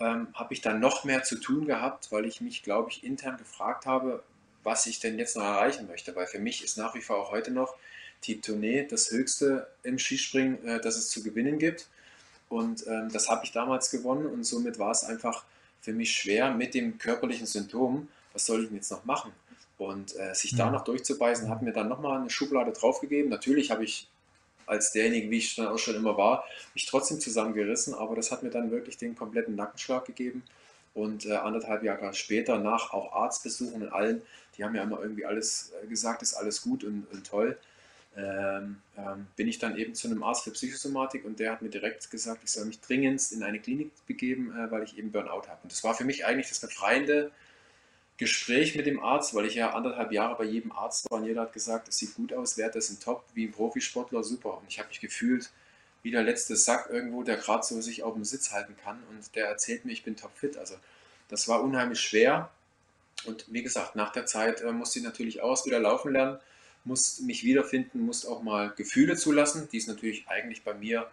ähm, habe ich dann noch mehr zu tun gehabt, weil ich mich, glaube ich, intern gefragt habe, was ich denn jetzt noch erreichen möchte. Weil für mich ist nach wie vor auch heute noch die Tournee das Höchste im Skispringen, äh, das es zu gewinnen gibt. Und ähm, das habe ich damals gewonnen und somit war es einfach für mich schwer mit dem körperlichen Symptom, was soll ich denn jetzt noch machen? Und äh, sich da noch durchzubeißen, hat mir dann nochmal eine Schublade draufgegeben. Natürlich habe ich als derjenige, wie ich dann auch schon immer war, mich trotzdem zusammengerissen, aber das hat mir dann wirklich den kompletten Nackenschlag gegeben. Und äh, anderthalb Jahre später, nach auch Arztbesuchen und allen, die haben ja immer irgendwie alles äh, gesagt, ist alles gut und, und toll ähm, ähm, bin ich dann eben zu einem Arzt für Psychosomatik und der hat mir direkt gesagt, ich soll mich dringendst in eine Klinik begeben, äh, weil ich eben Burnout habe. Und das war für mich eigentlich das befreiende Gespräch mit dem Arzt, weil ich ja anderthalb Jahre bei jedem Arzt war und jeder hat gesagt, es sieht gut aus, Werte sind top, wie ein Profisportler, super. Und ich habe mich gefühlt wie der letzte Sack irgendwo, der gerade so sich auf dem Sitz halten kann und der erzählt mir, ich bin topfit. Also das war unheimlich schwer. Und wie gesagt, nach der Zeit äh, musste ich natürlich auch wieder laufen lernen musst mich wiederfinden, musst auch mal Gefühle zulassen, die es natürlich eigentlich bei mir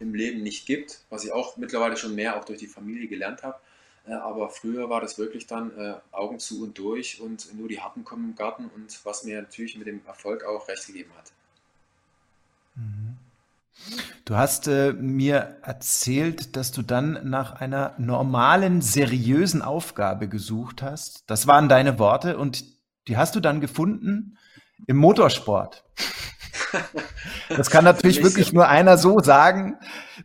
im Leben nicht gibt, was ich auch mittlerweile schon mehr auch durch die Familie gelernt habe. Äh, aber früher war das wirklich dann äh, Augen zu und durch und nur die Harten kommen im Garten und was mir natürlich mit dem Erfolg auch recht gegeben hat. Mhm. Du hast äh, mir erzählt, dass du dann nach einer normalen, seriösen Aufgabe gesucht hast. Das waren deine Worte und die hast du dann gefunden im Motorsport. Das kann natürlich wirklich nur einer so sagen.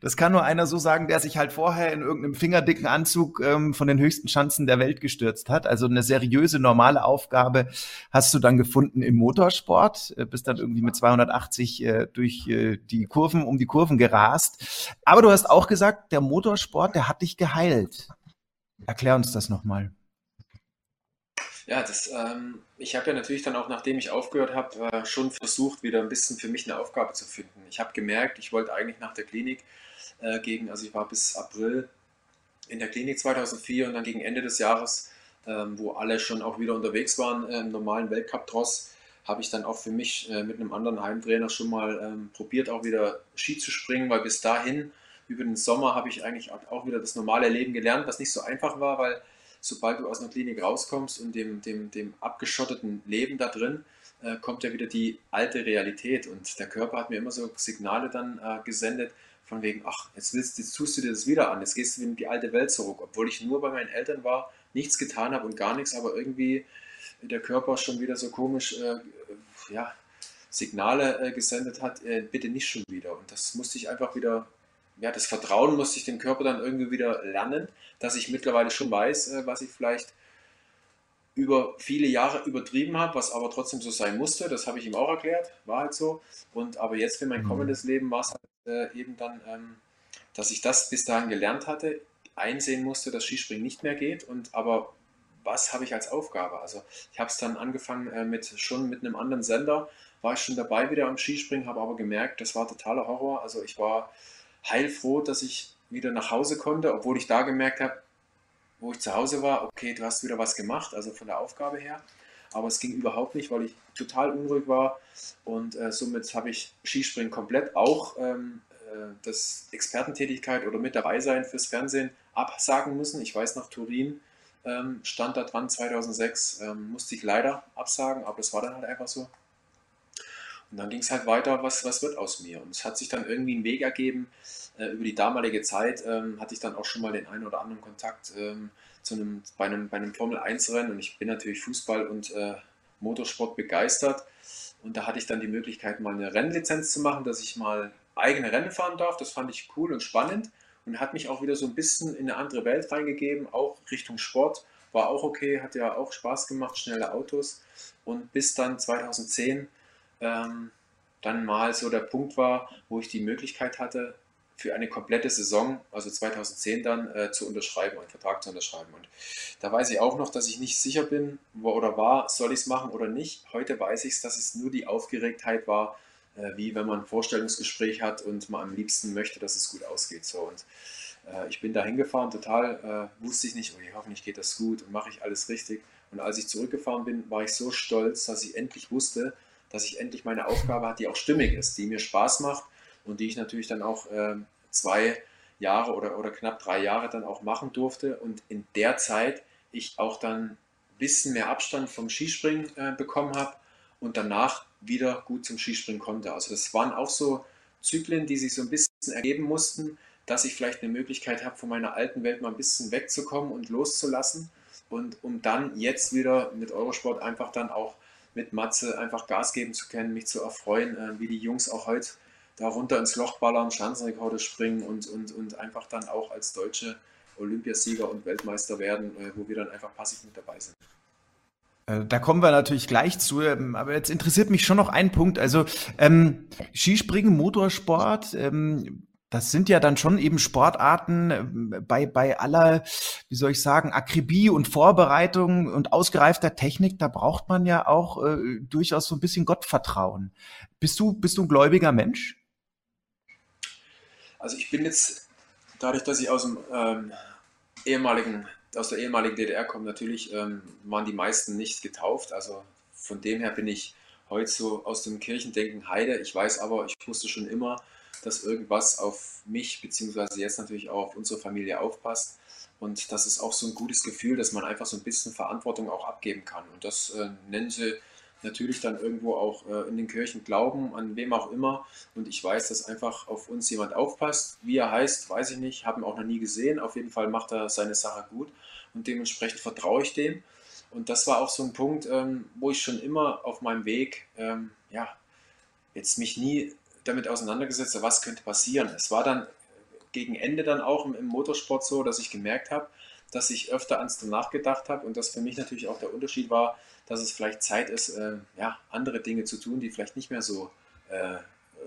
Das kann nur einer so sagen, der sich halt vorher in irgendeinem fingerdicken Anzug ähm, von den höchsten Schanzen der Welt gestürzt hat. Also eine seriöse, normale Aufgabe hast du dann gefunden im Motorsport, äh, bist dann irgendwie mit 280 äh, durch äh, die Kurven, um die Kurven gerast. Aber du hast auch gesagt, der Motorsport, der hat dich geheilt. Erklär uns das nochmal. Ja, das, ähm, ich habe ja natürlich dann auch, nachdem ich aufgehört habe, äh, schon versucht, wieder ein bisschen für mich eine Aufgabe zu finden. Ich habe gemerkt, ich wollte eigentlich nach der Klinik äh, gegen, also ich war bis April in der Klinik 2004 und dann gegen Ende des Jahres, ähm, wo alle schon auch wieder unterwegs waren äh, im normalen Weltcup-Tross, habe ich dann auch für mich äh, mit einem anderen Heimtrainer schon mal ähm, probiert, auch wieder Ski zu springen, weil bis dahin, über den Sommer, habe ich eigentlich auch wieder das normale Leben gelernt, was nicht so einfach war, weil sobald du aus einer Klinik rauskommst und dem, dem, dem abgeschotteten Leben da drin, äh, kommt ja wieder die alte Realität. Und der Körper hat mir immer so Signale dann äh, gesendet, von wegen, ach, jetzt, willst, jetzt tust du dir das wieder an, jetzt gehst du in die alte Welt zurück. Obwohl ich nur bei meinen Eltern war, nichts getan habe und gar nichts, aber irgendwie der Körper schon wieder so komisch äh, ja, Signale äh, gesendet hat, äh, bitte nicht schon wieder. Und das musste ich einfach wieder ja, das Vertrauen musste ich dem Körper dann irgendwie wieder lernen, dass ich mittlerweile schon weiß, äh, was ich vielleicht über viele Jahre übertrieben habe, was aber trotzdem so sein musste. Das habe ich ihm auch erklärt, war halt so. Und aber jetzt für mein mhm. kommendes Leben war es halt äh, eben dann, ähm, dass ich das bis dahin gelernt hatte, einsehen musste, dass Skispringen nicht mehr geht. Und aber was habe ich als Aufgabe? Also ich habe es dann angefangen äh, mit schon mit einem anderen Sender, war ich schon dabei wieder am Skispringen, habe aber gemerkt, das war totaler Horror. Also ich war heilfroh, dass ich wieder nach Hause konnte, obwohl ich da gemerkt habe, wo ich zu Hause war, okay, du hast wieder was gemacht, also von der Aufgabe her. Aber es ging überhaupt nicht, weil ich total unruhig war und äh, somit habe ich Skispringen komplett auch ähm, äh, das Expertentätigkeit oder mit dabei sein fürs Fernsehen absagen müssen. Ich weiß nach Turin ähm, stand da dran 2006, ähm, musste ich leider absagen, aber das war dann halt einfach so. Und dann ging es halt weiter, was, was wird aus mir? Und es hat sich dann irgendwie ein Weg ergeben. Äh, über die damalige Zeit ähm, hatte ich dann auch schon mal den einen oder anderen Kontakt ähm, zu einem, bei einem, bei einem Formel-1-Rennen. Und ich bin natürlich Fußball und äh, Motorsport begeistert. Und da hatte ich dann die Möglichkeit, mal eine Rennlizenz zu machen, dass ich mal eigene Rennen fahren darf. Das fand ich cool und spannend und hat mich auch wieder so ein bisschen in eine andere Welt reingegeben, auch Richtung Sport. War auch okay, hat ja auch Spaß gemacht, schnelle Autos. Und bis dann 2010 ähm, dann mal so der Punkt war, wo ich die Möglichkeit hatte, für eine komplette Saison, also 2010 dann, äh, zu unterschreiben, einen Vertrag zu unterschreiben. Und da weiß ich auch noch, dass ich nicht sicher bin wo, oder war, soll ich es machen oder nicht. Heute weiß ich es, dass es nur die Aufgeregtheit war, äh, wie wenn man ein Vorstellungsgespräch hat und man am liebsten möchte, dass es gut ausgeht. So. Und äh, ich bin da hingefahren, total, äh, wusste ich nicht, okay, hoffentlich geht das gut und mache ich alles richtig. Und als ich zurückgefahren bin, war ich so stolz, dass ich endlich wusste, dass ich endlich meine Aufgabe habe, die auch stimmig ist, die mir Spaß macht und die ich natürlich dann auch äh, zwei Jahre oder, oder knapp drei Jahre dann auch machen durfte und in der Zeit ich auch dann ein bisschen mehr Abstand vom Skispringen äh, bekommen habe und danach wieder gut zum Skispringen konnte. Also das waren auch so Zyklen, die sich so ein bisschen ergeben mussten, dass ich vielleicht eine Möglichkeit habe, von meiner alten Welt mal ein bisschen wegzukommen und loszulassen und um dann jetzt wieder mit Eurosport einfach dann auch mit Matze einfach Gas geben zu können, mich zu erfreuen, äh, wie die Jungs auch heute da runter ins Loch ballern, Schanzenrekorde springen und, und, und einfach dann auch als deutsche Olympiasieger und Weltmeister werden, äh, wo wir dann einfach passiv mit dabei sind. Äh, da kommen wir natürlich gleich zu, ähm, aber jetzt interessiert mich schon noch ein Punkt. Also ähm, Skispringen, Motorsport, ähm, das sind ja dann schon eben Sportarten äh, bei, bei aller, wie soll ich sagen, Akribie und Vorbereitung und ausgereifter Technik, da braucht man ja auch äh, durchaus so ein bisschen Gottvertrauen. Bist du, bist du ein gläubiger Mensch? Also ich bin jetzt, dadurch, dass ich aus dem ähm, ehemaligen, aus der ehemaligen DDR komme, natürlich ähm, waren die meisten nicht getauft. Also von dem her bin ich heute so aus dem Kirchendenken Heide. Ich weiß aber, ich wusste schon immer, dass irgendwas auf mich, beziehungsweise jetzt natürlich auch auf unsere Familie aufpasst. Und das ist auch so ein gutes Gefühl, dass man einfach so ein bisschen Verantwortung auch abgeben kann. Und das äh, nennen sie natürlich dann irgendwo auch äh, in den Kirchen glauben, an wem auch immer. Und ich weiß, dass einfach auf uns jemand aufpasst. Wie er heißt, weiß ich nicht, habe ihn auch noch nie gesehen. Auf jeden Fall macht er seine Sache gut und dementsprechend vertraue ich dem. Und das war auch so ein Punkt, ähm, wo ich schon immer auf meinem Weg ähm, ja, jetzt mich nie damit auseinandergesetzt, was könnte passieren. Es war dann gegen Ende dann auch im, im Motorsport so, dass ich gemerkt habe, dass ich öfter ans danach gedacht habe und das für mich natürlich auch der Unterschied war, dass es vielleicht Zeit ist, äh, ja, andere Dinge zu tun, die vielleicht nicht mehr so äh,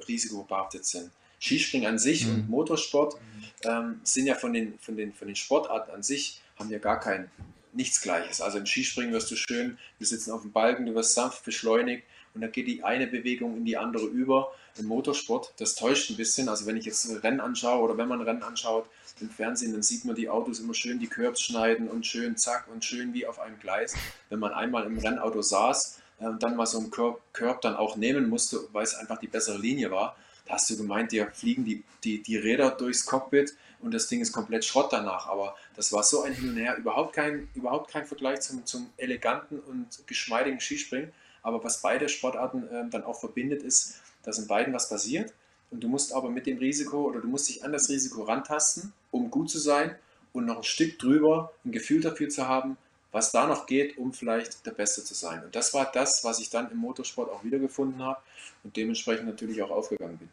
risikobehaftet sind. Skispringen an sich mhm. und Motorsport ähm, sind ja von den, von, den, von den Sportarten an sich, haben ja gar kein, nichts Gleiches. Also im Skispringen wirst du schön, wir sitzen auf dem Balken, du wirst sanft beschleunigt und dann geht die eine Bewegung in die andere über. Im Motorsport, das täuscht ein bisschen. Also wenn ich jetzt Rennen anschaue oder wenn man Rennen anschaut im Fernsehen, dann sieht man die Autos immer schön die Curbs schneiden und schön zack und schön wie auf einem Gleis. Wenn man einmal im Rennauto saß äh, und dann mal so einen Curb, Curb dann auch nehmen musste, weil es einfach die bessere Linie war, da hast du gemeint, dir fliegen die, die, die Räder durchs Cockpit und das Ding ist komplett Schrott danach. Aber das war so ein Hin und Her, überhaupt kein, überhaupt kein Vergleich zum, zum eleganten und geschmeidigen Skispringen. Aber was beide Sportarten äh, dann auch verbindet, ist, dass in beiden was passiert. Und du musst aber mit dem Risiko oder du musst dich an das Risiko rantasten, um gut zu sein und noch ein Stück drüber ein Gefühl dafür zu haben, was da noch geht, um vielleicht der Beste zu sein. Und das war das, was ich dann im Motorsport auch wiedergefunden habe und dementsprechend natürlich auch aufgegangen bin.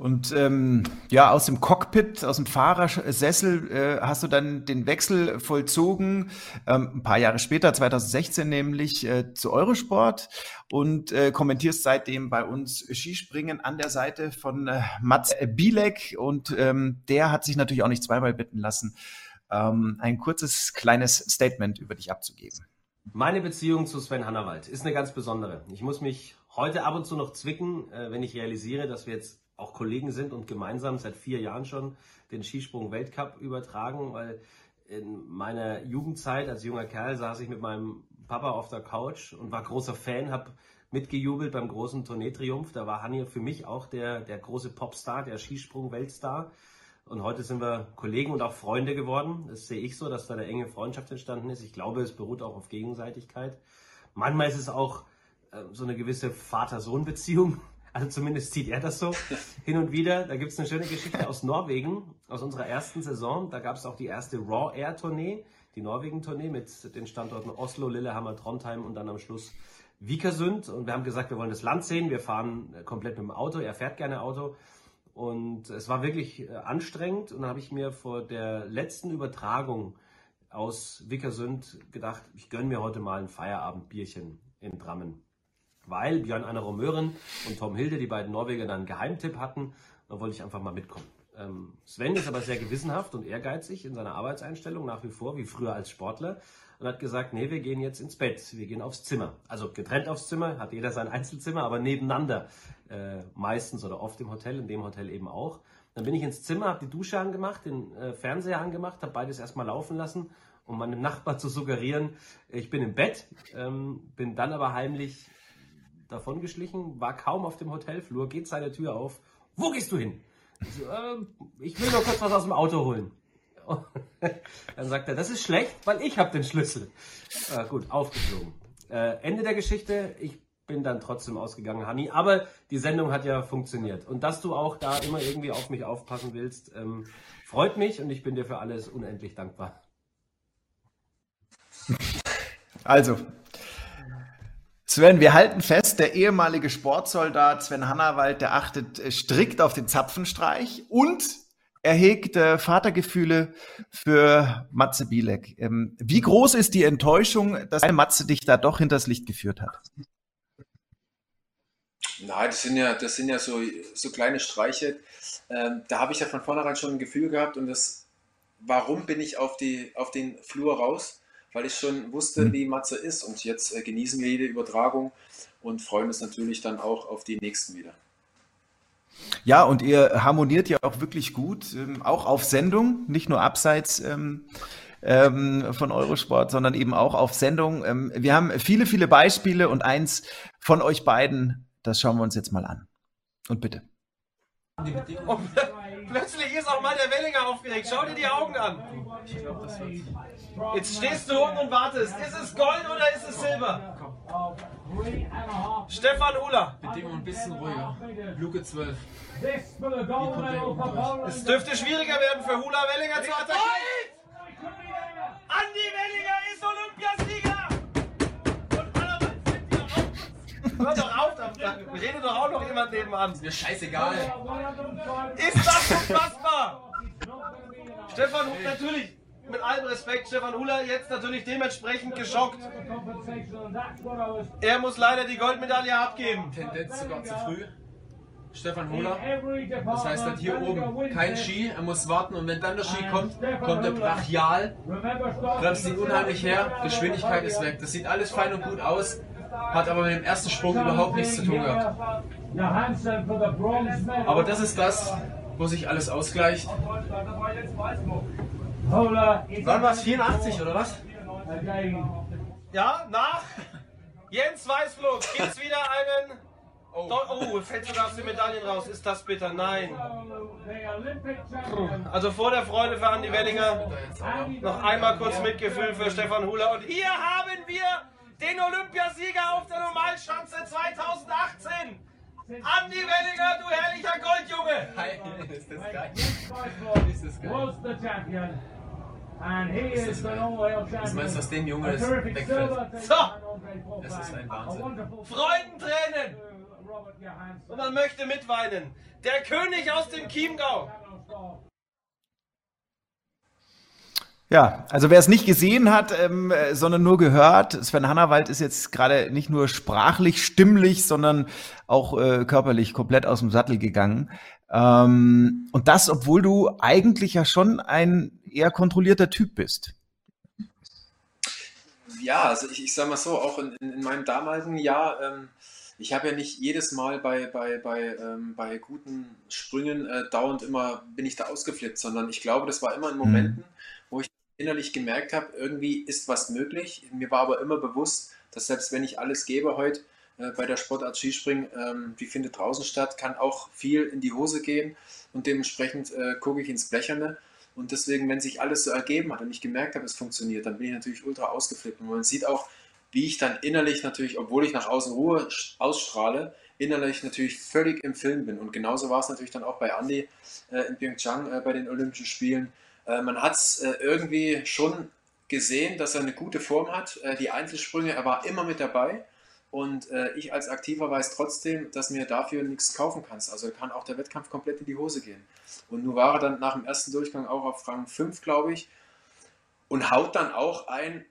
Und ähm, ja, aus dem Cockpit, aus dem Fahrersessel äh, hast du dann den Wechsel vollzogen, ähm, ein paar Jahre später, 2016 nämlich, äh, zu Eurosport und äh, kommentierst seitdem bei uns Skispringen an der Seite von äh, Mats Bielek und ähm, der hat sich natürlich auch nicht zweimal bitten lassen, ähm, ein kurzes kleines Statement über dich abzugeben. Meine Beziehung zu Sven Hannawald ist eine ganz besondere. Ich muss mich heute ab und zu noch zwicken, äh, wenn ich realisiere, dass wir jetzt auch Kollegen sind und gemeinsam seit vier Jahren schon den Skisprung-Weltcup übertragen, weil in meiner Jugendzeit als junger Kerl saß ich mit meinem Papa auf der Couch und war großer Fan, habe mitgejubelt beim großen Tourneetriumph. Da war Hanni für mich auch der, der große Popstar, der Skisprung-Weltstar. Und heute sind wir Kollegen und auch Freunde geworden. Das sehe ich so, dass da eine enge Freundschaft entstanden ist. Ich glaube, es beruht auch auf Gegenseitigkeit. Manchmal ist es auch äh, so eine gewisse Vater-Sohn-Beziehung. Also zumindest zieht er das so hin und wieder. Da gibt es eine schöne Geschichte aus Norwegen, aus unserer ersten Saison. Da gab es auch die erste Raw Air Tournee, die Norwegen-Tournee mit den Standorten Oslo, Lillehammer, Trondheim und dann am Schluss Vikersund. Und wir haben gesagt, wir wollen das Land sehen. Wir fahren komplett mit dem Auto. Er fährt gerne Auto. Und es war wirklich äh, anstrengend. Und dann habe ich mir vor der letzten Übertragung aus Vikersund gedacht, ich gönne mir heute mal ein Feierabendbierchen in Drammen. Weil Björn Anna Romören und Tom Hilde, die beiden Norweger, dann einen Geheimtipp hatten. Da wollte ich einfach mal mitkommen. Ähm, Sven ist aber sehr gewissenhaft und ehrgeizig in seiner Arbeitseinstellung, nach wie vor, wie früher als Sportler und hat gesagt, nee, wir gehen jetzt ins Bett, wir gehen aufs Zimmer. Also getrennt aufs Zimmer, hat jeder sein Einzelzimmer, aber nebeneinander äh, meistens oder oft im Hotel, in dem Hotel eben auch. Dann bin ich ins Zimmer, habe die Dusche angemacht, den äh, Fernseher angemacht, habe beides erstmal laufen lassen, um meinem Nachbar zu suggerieren, ich bin im Bett, ähm, bin dann aber heimlich davongeschlichen, war kaum auf dem Hotelflur, geht seine Tür auf. Wo gehst du hin? Ich, so, äh, ich will nur kurz was aus dem Auto holen. Dann sagt er, das ist schlecht, weil ich habe den Schlüssel. Äh, gut, aufgeflogen. Äh, Ende der Geschichte. Ich bin dann trotzdem ausgegangen, Hani. Aber die Sendung hat ja funktioniert. Und dass du auch da immer irgendwie auf mich aufpassen willst, ähm, freut mich und ich bin dir für alles unendlich dankbar. Also, Sven, wir halten fest, der ehemalige Sportsoldat Sven Hannawald, der achtet strikt auf den Zapfenstreich und er hegt äh, Vatergefühle für Matze Bielek. Ähm, wie groß ist die Enttäuschung, dass Matze dich da doch hinters Licht geführt hat? Nein, das sind ja, das sind ja so, so kleine Streiche. Ähm, da habe ich ja von vornherein schon ein Gefühl gehabt und das, warum bin ich auf, die, auf den Flur raus? Weil ich schon wusste, mhm. wie Matze ist und jetzt äh, genießen wir jede Übertragung und freuen uns natürlich dann auch auf die nächsten wieder. Ja, und ihr harmoniert ja auch wirklich gut, ähm, auch auf Sendung, nicht nur abseits ähm, ähm, von Eurosport, sondern eben auch auf Sendung. Ähm, wir haben viele, viele Beispiele und eins von euch beiden, das schauen wir uns jetzt mal an. Und bitte. Oh, plötzlich ist auch mal der Wellinger aufgeregt. Schau dir die Augen an. Jetzt stehst du unten und wartest. Ist es Gold oder ist es Silber? Stefan Uhler. Bedingung ein bisschen ruhiger. Luke 12. Es dürfte schwieriger werden für Hula Wellinger zu attackieren. Andi Wellinger ist Olympiasieger! Und Allermann fällt wieder raus. jemand nebenan. Ist mir scheißegal. Ist das unfassbar? Stefan, natürlich, mit allem Respekt, Stefan Hula jetzt natürlich dementsprechend geschockt. Er muss leider die Goldmedaille abgeben. Tendenz sogar zu früh. Stefan Hohler. Das heißt dann hier oben kein Ski, er muss warten und wenn dann der Ski kommt, kommt er brachial, bremst ihn unheimlich her, Geschwindigkeit ist weg. Das sieht alles fein und gut aus, hat aber mit dem ersten Sprung überhaupt nichts zu tun gehabt. Aber das ist das, wo sich alles ausgleicht. Wann war es? 84 oder was? Ja, nach Jens Weißflug gibt es wieder einen. Oh. oh, fällt sogar aus den Medaillen raus. Ist das bitter? Nein. Also vor der Freude für Andi Wellinger noch einmal kurz Mitgefühl für Stefan Hula. Und hier haben wir den Olympiasieger auf der Normalschanze 2018. Andi Wellinger, du herrlicher Goldjunge! Hi, ist das geil? Ist das geil? Was meinst du, dem Junge das wegfällt? So! Das ist ein Wahnsinn. Freudentränen! Und man möchte mitweinen. Der König aus dem Chiemgau! Ja, also wer es nicht gesehen hat, ähm, sondern nur gehört, Sven Hannawald ist jetzt gerade nicht nur sprachlich, stimmlich, sondern auch äh, körperlich komplett aus dem Sattel gegangen. Ähm, und das, obwohl du eigentlich ja schon ein eher kontrollierter Typ bist. Ja, also ich, ich sage mal so, auch in, in, in meinem damaligen Jahr, ähm, ich habe ja nicht jedes Mal bei, bei, bei, ähm, bei guten Sprüngen äh, dauernd immer, bin ich da ausgeflippt, sondern ich glaube, das war immer in Momenten, mhm. wo ich innerlich gemerkt habe, irgendwie ist was möglich. Mir war aber immer bewusst, dass selbst wenn ich alles gebe heute bei der Sportart Skispringen, ähm, die findet draußen statt, kann auch viel in die Hose gehen und dementsprechend äh, gucke ich ins Blecherne. Und deswegen, wenn sich alles so ergeben hat und ich gemerkt habe, es funktioniert, dann bin ich natürlich ultra ausgeflippt. Und man sieht auch, wie ich dann innerlich natürlich, obwohl ich nach außen Ruhe ausstrahle, innerlich natürlich völlig im Film bin. Und genauso war es natürlich dann auch bei Andy äh, in Pyeongchang äh, bei den Olympischen Spielen. Äh, man hat es äh, irgendwie schon gesehen, dass er eine gute Form hat. Äh, die Einzelsprünge, er war immer mit dabei. Und äh, ich als Aktiver weiß trotzdem, dass mir dafür nichts kaufen kannst. Also kann auch der Wettkampf komplett in die Hose gehen. Und nun war er dann nach dem ersten Durchgang auch auf Rang 5, glaube ich, und haut dann auch ein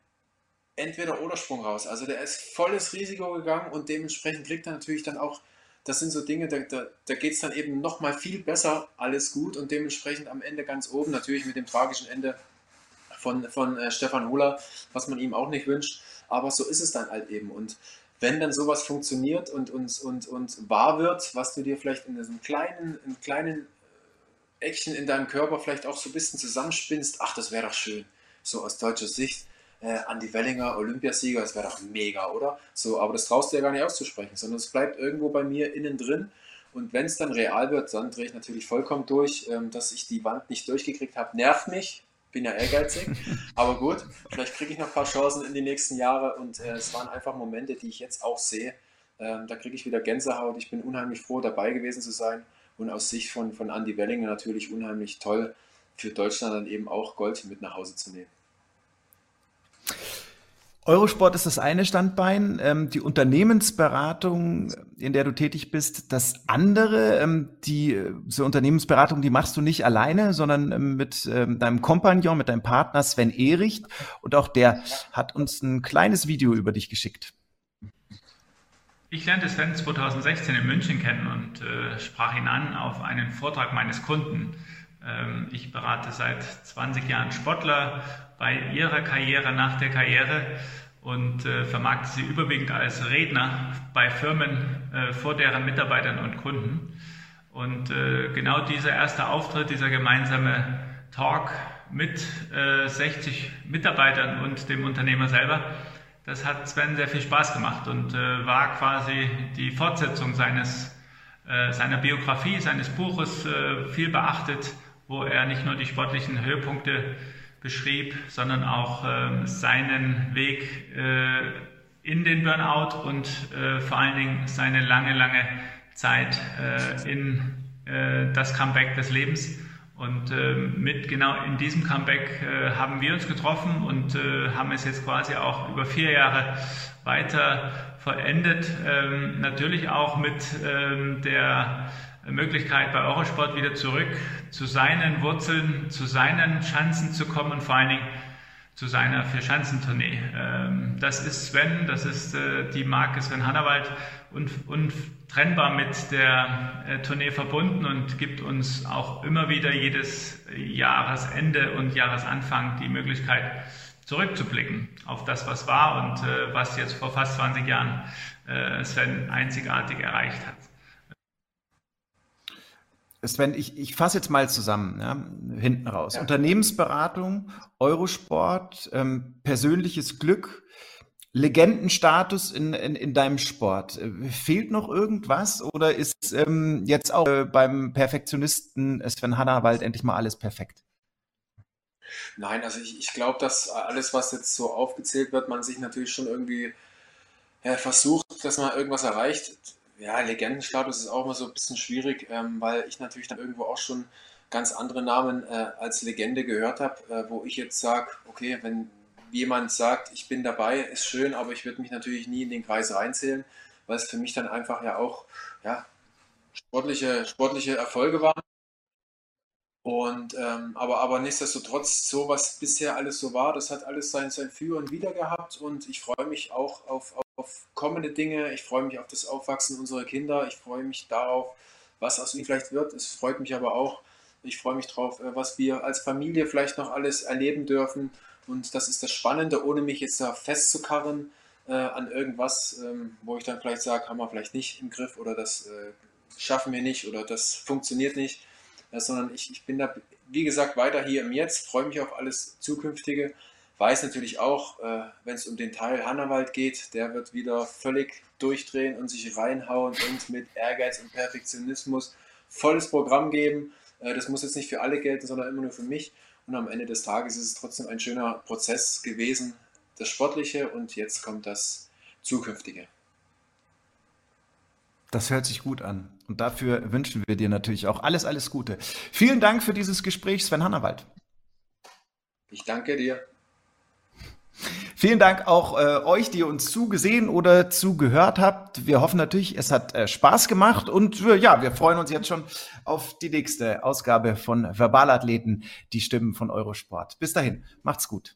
Entweder-Oder-Sprung raus. Also der ist volles Risiko gegangen und dementsprechend kriegt er natürlich dann auch, das sind so Dinge, da, da, da geht es dann eben nochmal viel besser, alles gut und dementsprechend am Ende ganz oben, natürlich mit dem tragischen Ende von, von äh, Stefan Hohler, was man ihm auch nicht wünscht. Aber so ist es dann halt eben. Und wenn dann sowas funktioniert und, und, und, und wahr wird, was du dir vielleicht in diesem kleinen, in kleinen äh, Eckchen in deinem Körper vielleicht auch so ein bisschen zusammenspinnst, ach, das wäre doch schön, so aus deutscher Sicht. Äh, Andi Wellinger, Olympiasieger, das wäre doch mega, oder? So, aber das traust du ja gar nicht auszusprechen, sondern es bleibt irgendwo bei mir innen drin. Und wenn es dann real wird, dann drehe ich natürlich vollkommen durch. Ähm, dass ich die Wand nicht durchgekriegt habe, nervt mich bin ja ehrgeizig. Aber gut, vielleicht kriege ich noch ein paar Chancen in die nächsten Jahre und äh, es waren einfach Momente, die ich jetzt auch sehe. Ähm, da kriege ich wieder Gänsehaut. Ich bin unheimlich froh, dabei gewesen zu sein und aus Sicht von, von Andy Wellinger natürlich unheimlich toll für Deutschland dann eben auch Gold mit nach Hause zu nehmen. Eurosport ist das eine Standbein, ähm, die Unternehmensberatung, in der du tätig bist, das andere. Ähm, die äh, so Unternehmensberatung, die machst du nicht alleine, sondern ähm, mit ähm, deinem Kompagnon, mit deinem Partner Sven Ehricht. Und auch der hat uns ein kleines Video über dich geschickt. Ich lernte Sven 2016 in München kennen und äh, sprach ihn an auf einen Vortrag meines Kunden. Ähm, ich berate seit 20 Jahren Sportler bei ihrer Karriere nach der Karriere und äh, vermarkte sie überwiegend als Redner bei Firmen äh, vor deren Mitarbeitern und Kunden. Und äh, genau dieser erste Auftritt, dieser gemeinsame Talk mit 60 Mitarbeitern und dem Unternehmer selber, das hat Sven sehr viel Spaß gemacht und war quasi die Fortsetzung seines, seiner Biografie, seines Buches, viel beachtet, wo er nicht nur die sportlichen Höhepunkte beschrieb, sondern auch äh, seinen Weg äh, in den Burnout und äh, vor allen Dingen seine lange, lange Zeit äh, in äh, das Comeback des Lebens. Und äh, mit genau in diesem Comeback äh, haben wir uns getroffen und äh, haben es jetzt quasi auch über vier Jahre weiter vollendet. Ähm, natürlich auch mit ähm, der Möglichkeit bei Eurosport wieder zurück zu seinen Wurzeln, zu seinen Chancen zu kommen und vor allen Dingen zu seiner Vier-Schanzentournee. Ähm, das ist Sven, das ist äh, die Marke Sven Hannawald und untrennbar mit der äh, Tournee verbunden und gibt uns auch immer wieder jedes Jahresende und Jahresanfang die Möglichkeit zurückzublicken auf das, was war und äh, was jetzt vor fast 20 Jahren Sven einzigartig erreicht hat. Sven, ich, ich fasse jetzt mal zusammen, ja, hinten raus. Ja. Unternehmensberatung, Eurosport, ähm, persönliches Glück, Legendenstatus in, in, in deinem Sport. Äh, fehlt noch irgendwas oder ist ähm, jetzt auch äh, beim Perfektionisten Sven Hannawald endlich mal alles perfekt? Nein, also ich, ich glaube, dass alles, was jetzt so aufgezählt wird, man sich natürlich schon irgendwie ja, versucht, dass man irgendwas erreicht ja, Legendenstatus ist auch immer so ein bisschen schwierig, ähm, weil ich natürlich dann irgendwo auch schon ganz andere Namen äh, als Legende gehört habe, äh, wo ich jetzt sage, okay, wenn jemand sagt, ich bin dabei, ist schön, aber ich würde mich natürlich nie in den Kreis reinzählen, weil es für mich dann einfach ja auch ja, sportliche, sportliche Erfolge waren. Und ähm, aber, aber nichtsdestotrotz, so was bisher alles so war, das hat alles sein, sein Für und Wider gehabt und ich freue mich auch auf, auf auf kommende Dinge. Ich freue mich auf das Aufwachsen unserer Kinder. Ich freue mich darauf, was aus ihnen vielleicht wird. Es freut mich aber auch. Ich freue mich darauf, äh, was wir als Familie vielleicht noch alles erleben dürfen. Und das ist das Spannende, ohne mich jetzt da festzukarren äh, an irgendwas, ähm, wo ich dann vielleicht sage, haben wir vielleicht nicht im Griff oder das äh, schaffen wir nicht oder das funktioniert nicht. Äh, sondern ich, ich bin da, wie gesagt, weiter hier im Jetzt, freue mich auf alles Zukünftige weiß natürlich auch, äh, wenn es um den Teil Hannawald geht, der wird wieder völlig durchdrehen und sich reinhauen und mit Ehrgeiz und Perfektionismus volles Programm geben. Äh, das muss jetzt nicht für alle gelten, sondern immer nur für mich. Und am Ende des Tages ist es trotzdem ein schöner Prozess gewesen, das Sportliche und jetzt kommt das Zukünftige. Das hört sich gut an. Und dafür wünschen wir dir natürlich auch alles, alles Gute. Vielen Dank für dieses Gespräch, Sven Hannawald. Ich danke dir. Vielen Dank auch äh, euch, die uns zugesehen oder zugehört habt. Wir hoffen natürlich, es hat äh, Spaß gemacht und äh, ja, wir freuen uns jetzt schon auf die nächste Ausgabe von Verbalathleten, die Stimmen von Eurosport. Bis dahin, macht's gut.